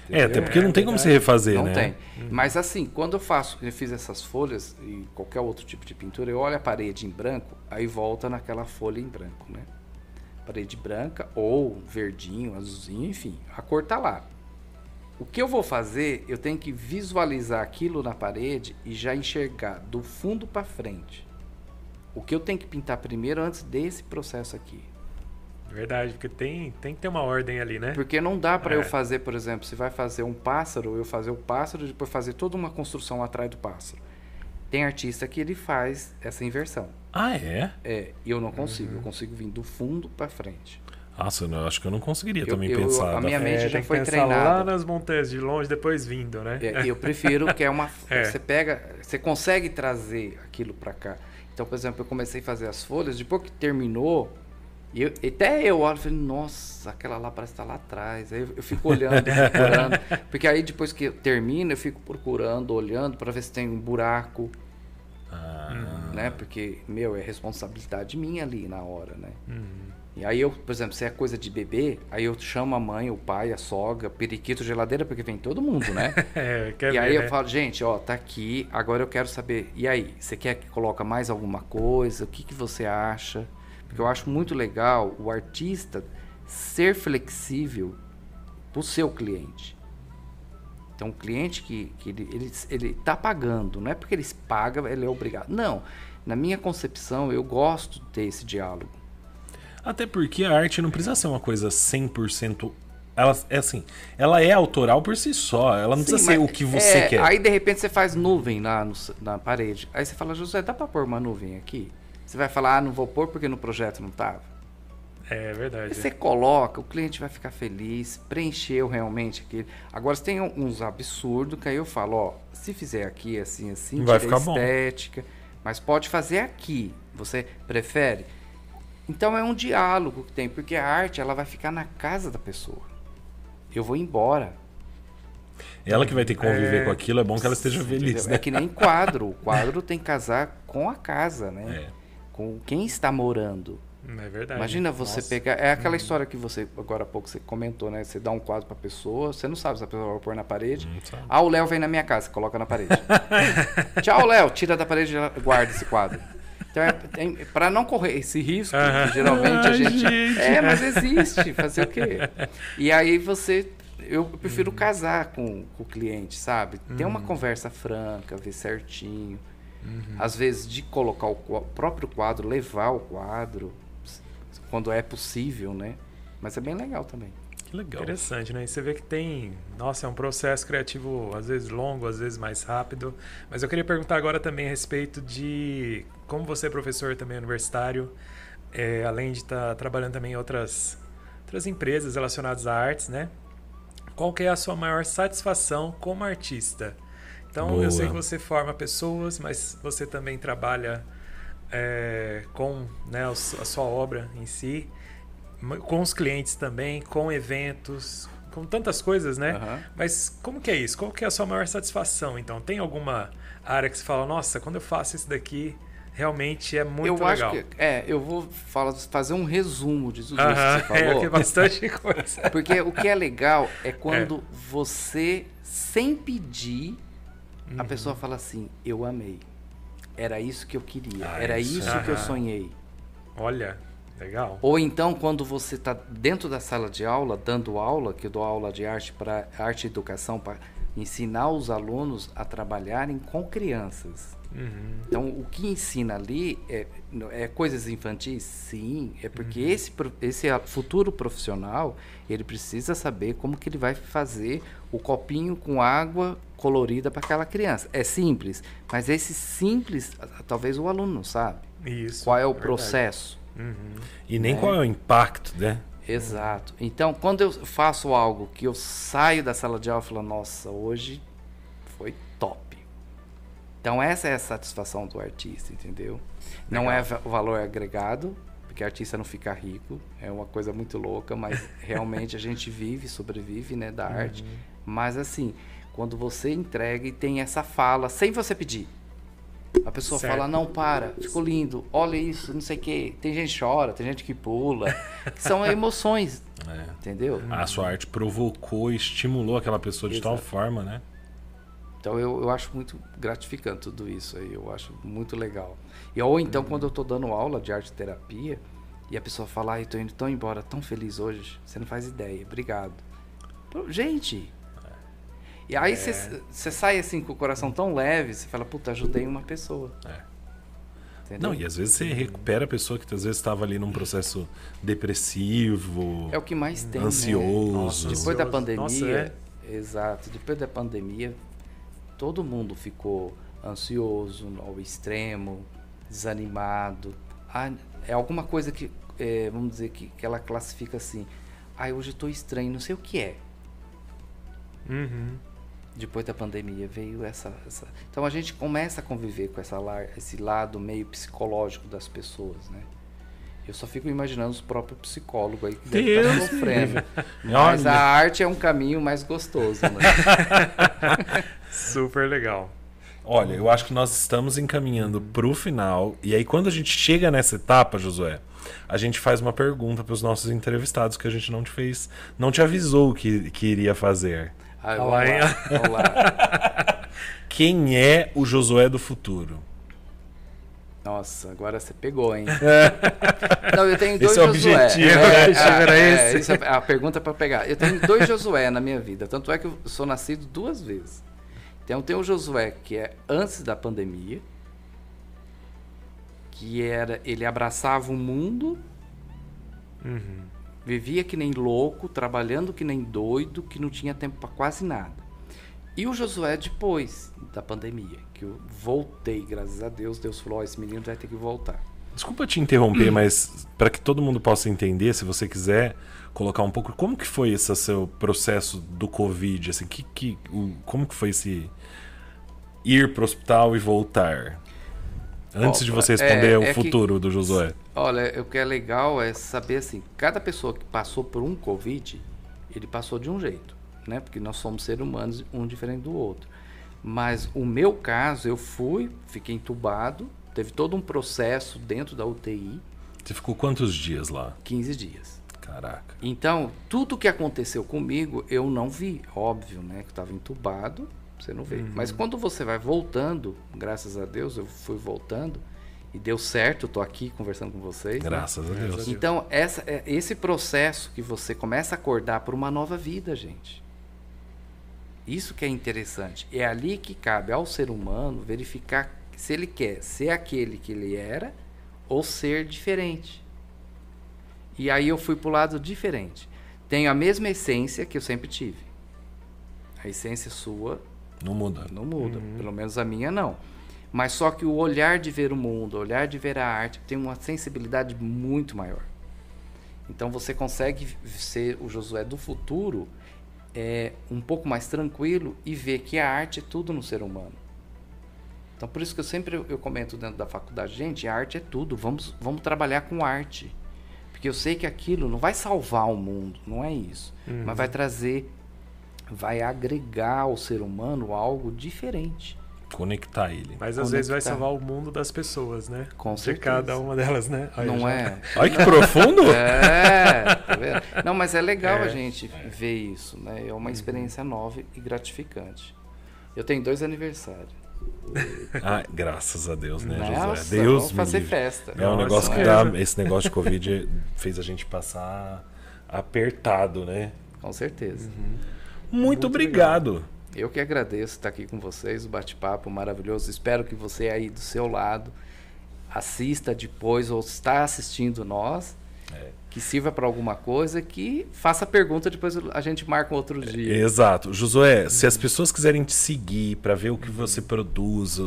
É, até porque não tem como se refazer, Não né? tem. Mas assim, quando eu faço, eu fiz essas folhas e qualquer outro tipo de pintura, eu olho a parede em branco, aí volta naquela folha em branco, né? Parede branca ou verdinho, azulzinho, enfim, a cor tá lá. O que eu vou fazer, eu tenho que visualizar aquilo na parede e já enxergar do fundo para frente. O que eu tenho que pintar primeiro antes desse processo aqui. Verdade, porque tem, tem que ter uma ordem ali, né? Porque não dá para É. eu fazer, por exemplo, se vai fazer um pássaro, eu fazer o pássaro e depois fazer toda uma construção atrás do pássaro. Tem artista que ele faz essa inversão. Ah, é? É, e eu não consigo, Uhum. eu consigo vir do fundo para frente. Nossa, eu não- acho que eu não conseguiria Eu- também eu- pensar. a minha mente É, já foi pensar lá treinada. nas montanhas de longe, depois vindo, né? É, eu prefiro que é uma. É. Você pega. Você consegue trazer aquilo para cá. Então, por exemplo, eu comecei a fazer as folhas, depois que terminou, e eu- até eu olho e falei, nossa, aquela lá parece estar lá atrás. Aí eu, eu fico olhando, procurando. Porque aí depois que termina, eu fico procurando, olhando para ver se tem um buraco, Ah, né? Porque, meu, é responsabilidade minha ali na hora, né? Uhum. E aí eu, por exemplo, se é coisa de bebê, aí eu chamo a mãe, o pai, a sogra, periquito, geladeira, porque vem todo mundo, né? É, quer e ver, aí né? eu falo, gente, ó, tá aqui, agora eu quero saber, e aí, você quer que coloque mais alguma coisa? O que, que você acha? Porque eu acho muito legal o artista ser flexível pro seu cliente. Então, o cliente que, que ele, ele, ele tá pagando, não é porque eles pagam, ele é obrigado. Não, na minha concepção, eu gosto de ter esse diálogo. Até porque a arte não precisa ser uma coisa 100%. Ela é assim, ela é autoral por si só, ela não Sim, precisa ser o que você é, quer. Aí de repente você faz nuvem lá no na parede. Aí você fala, José, dá pra pôr uma nuvem aqui? Você vai falar, ah, não vou pôr porque no projeto não tava. É verdade. Aí você coloca, o cliente vai ficar feliz, preencheu realmente aquele. Agora, você tem uns absurdos que aí eu falo, ó, se fizer aqui assim, assim, Vai ficar bom. estética, mas pode fazer aqui. Você prefere? Então é um diálogo que tem, porque a arte ela vai ficar na casa da pessoa. Eu vou embora. Ela que vai ter que conviver É, com aquilo, é bom que ela esteja feliz, Entendeu? né? É que nem quadro. O quadro tem que casar com a casa, né? É. Com quem está morando. É verdade. Imagina você Nossa. pegar. É aquela história que você, agora há pouco, você comentou, né? Você dá um quadro pra pessoa, você não sabe se a pessoa vai pôr na parede. Ah, o Léo vem na minha casa, coloca na parede. Tchau, Léo, tira da parede e guarda esse quadro. Então, é, tem, pra não correr esse risco, que geralmente a gente. gente. É, mas existe, fazer o quê? E aí você. Eu prefiro casar com, com o cliente, sabe? Ter uma conversa franca, ver certinho. Às vezes, de colocar o próprio quadro, levar o quadro, quando é possível, né? Mas é bem legal também. Que legal. Interessante, né? E você vê que tem. Nossa, é um processo criativo às vezes longo, às vezes mais rápido. Mas eu queria perguntar agora também a respeito de como você é professor também universitário, é, além de estar trabalhando também em outras, outras empresas relacionadas a artes, né? Qual que é a sua maior satisfação como artista? Então, Boa. eu sei que você forma pessoas, mas você também trabalha é, com né, a sua obra em si, com os clientes também, com eventos, com tantas coisas, né? Uhum. Mas como que é isso? Qual que é a sua maior satisfação? Então, tem alguma área que você fala, nossa, quando eu faço isso daqui, realmente é muito eu legal. Acho que, é, eu vou falar, fazer um resumo de tudo isso que você falou. É, bastante coisa. Porque o que é legal é quando é. você, sem pedir, uhum. a pessoa fala assim, eu amei. Era isso que eu queria. Ah, era isso, isso que eu sonhei. Olha, legal. Ou então quando você está dentro da sala de aula, dando aula, que eu dou aula de arte para arte e educação para ensinar os alunos a trabalharem com crianças. Uhum. Então, o que ensina ali é, é, coisas infantis? Sim, é porque uhum. esse, esse futuro profissional, ele precisa saber como que ele vai fazer o copinho com água colorida para aquela criança. É simples, mas esse simples, talvez o aluno não sabe. Isso, qual é o é processo. Uhum. E nem né? qual é o impacto, né? Exato. Então, quando eu faço algo que eu saio da sala de aula e falo, nossa, hoje. Então, essa é a satisfação do artista, entendeu? Legal. Não é o valor agregado, porque artista não fica rico, é uma coisa muito louca, mas realmente a gente vive, sobrevive né, da uhum. arte. Mas, assim, quando você entrega e tem essa fala, sem você pedir. A pessoa certo. fala, não, para, ficou lindo, olha isso, não sei o quê. Tem gente que chora, tem gente que pula. são emoções, é. entendeu? A sua arte provocou, estimulou aquela pessoa de Exato. tal forma, né? Então eu, eu acho muito gratificante tudo isso aí, eu acho muito legal. E, ou então uhum. quando eu estou dando aula de arte terapia e a pessoa fala, ai, estou indo tão embora, tão feliz hoje, você não faz ideia, obrigado. Gente, e aí você é. sai assim com o coração tão leve, você fala, puta, ajudei uma pessoa. É. Não, e às vezes você recupera a pessoa que às vezes estava ali num processo depressivo. É o que mais tem. Né? Ansioso. Né? Nossa, depois da pandemia. Nossa, é? Exato. Depois da pandemia, todo mundo ficou ansioso, ao extremo, desanimado. Ah, é alguma coisa que, é, vamos dizer, que, que ela classifica assim. Ah, hoje eu estou estranho, não sei o que é. Uhum depois da pandemia veio essa, essa, então a gente começa a conviver com essa esse lado meio psicológico das pessoas né eu só fico imaginando os próprios psicólogos aí que devem estar sofrendo mas a arte é um caminho mais gostoso né? super legal olha eu acho que nós estamos encaminhando para o final e aí quando a gente chega nessa etapa Josué a gente faz uma pergunta para os nossos entrevistados que a gente não te fez não te avisou que, que iria fazer ah, vamos, lá, vamos lá. Quem é o Josué do futuro? Nossa, agora você pegou, hein? Não, eu tenho dois esse é Josué. Objetivo, é, é, é, esse? É, a pergunta para pegar. Eu tenho dois Josué na minha vida. Tanto é que eu sou nascido duas vezes. Então tem o Josué que é antes da pandemia, que era ele abraçava o mundo. Uhum. Vivia que nem louco, trabalhando que nem doido, que não tinha tempo para quase nada. E o Josué depois da pandemia, que eu voltei, graças a Deus, Deus falou: oh, esse menino vai ter que voltar. Desculpa te interromper, mas para que todo mundo possa entender, se você quiser colocar um pouco, como que foi esse seu processo do Covid, assim, que, que, como que foi esse ir para o hospital e voltar? Antes Opa, de você responder é, o é futuro que, do Josué. Olha, o que é legal é saber assim, cada pessoa que passou por um Covid, ele passou de um jeito, né? Porque nós somos seres humanos, um diferente do outro. Mas o meu caso, eu fui, fiquei entubado, teve todo um processo dentro da UTI. Você ficou quantos dias lá? 15 dias. Caraca. Então, tudo que aconteceu comigo, eu não vi, óbvio, né? Que estava entubado, você não vê. Uhum. Mas quando você vai voltando, graças a Deus, eu fui voltando, e deu certo, estou aqui conversando com vocês. Né? Graças né? a Deus. Então, essa, é, esse processo que você começa a acordar para uma nova vida, gente. Isso que é interessante. É ali que cabe ao ser humano verificar se ele quer ser aquele que ele era ou ser diferente. E aí eu fui para o lado diferente. Tenho a mesma essência que eu sempre tive. A essência sua não muda. Não muda. Uhum. Pelo menos a minha não. Mas só que o olhar de ver o mundo, o olhar de ver a arte, tem uma sensibilidade muito maior. Então você consegue ser o Josué do futuro é, um pouco mais tranquilo e ver que a arte é tudo no ser humano. Então por isso que eu sempre eu comento dentro da faculdade, gente, arte é tudo, vamos, vamos trabalhar com arte. Porque eu sei que aquilo não vai salvar o mundo, não é isso. Uhum. Mas vai trazer, vai agregar ao ser humano algo diferente. Conectar ele. Mas às vezes vai Conectar. salvar o mundo das pessoas, né? Com De certeza. cada uma delas, né? Aí não já- é? Olha que profundo! É, tá vendo? Não, mas é legal É. a gente ver isso, né? É uma experiência nova e gratificante. Eu tenho dois aniversários. Ah, graças a Deus, né, José? Nossa, Deus vamos me fazer livre. festa. É um Nossa, negócio que é. dá. Esse negócio de Covid fez a gente passar apertado, né? Com certeza. Muito, Muito obrigado. Eu que agradeço estar aqui com vocês, o bate-papo maravilhoso. Espero que você aí do seu lado assista depois ou está assistindo nós, É. que sirva para alguma coisa, que faça pergunta depois a gente marca um outro dia. Exato. Josué, se as pessoas quiserem te seguir para ver o que você produz,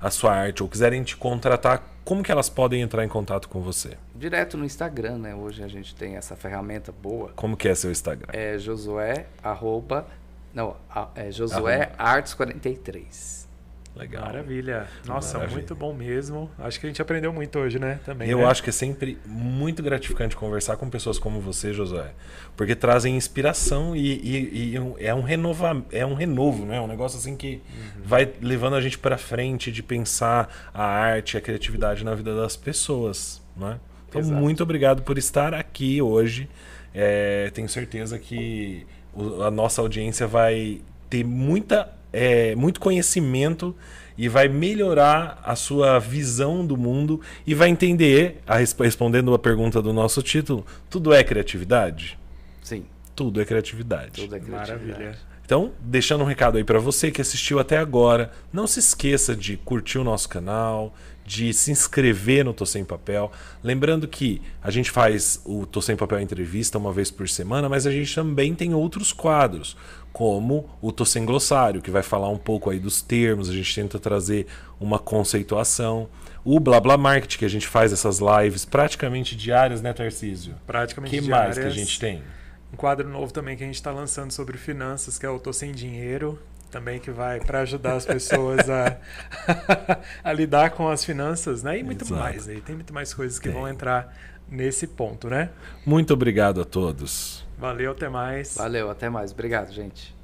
a sua arte, ou quiserem te contratar, como que elas podem entrar em contato com você? Direto no Instagram, né? Hoje a gente tem essa ferramenta boa. Como que é seu Instagram? É Josué arroba não, é Josué Artes 43. Legal. Maravilha. Nossa, Maravilha. muito bom mesmo. Acho que a gente aprendeu muito hoje, né? Também. Eu né? acho que é sempre muito gratificante conversar com pessoas como você, Josué, porque trazem inspiração e, e- e é um renova, é um renovo, né? Um negócio assim que vai levando a gente para frente de pensar a arte, a criatividade na vida das pessoas, né? Então, Exato. muito obrigado por estar aqui hoje. É, tenho certeza que a nossa audiência vai ter muita, é, muito conhecimento e vai melhorar a sua visão do mundo e vai entender, a, resp- respondendo a pergunta do nosso título, tudo é criatividade? Sim, Tudo é criatividade. tudo é criatividade. Maravilha. Então, deixando um recado aí pra você que assistiu até agora, não se esqueça de curtir o nosso canal, de se inscrever no Tô Sem Papel. Lembrando que a gente faz o Tô Sem Papel Entrevista uma vez por semana, mas a gente também tem outros quadros, como o Tô Sem Glossário, que vai falar um pouco aí dos termos, a gente tenta trazer uma conceituação. O Blá Blá Market, que a gente faz essas lives praticamente diárias, né, Tarcísio? Praticamente que mais que a diárias. gente tem? Um quadro novo também que a gente está lançando sobre finanças, que é o Tô Sem Dinheiro. Também que vai para ajudar as pessoas a, a lidar com as finanças, né? E muito Exato. mais. Né? E tem muito mais coisas que Tem. vão entrar nesse ponto, né? Muito obrigado a todos. Valeu, até mais. Valeu, até mais. Obrigado, gente.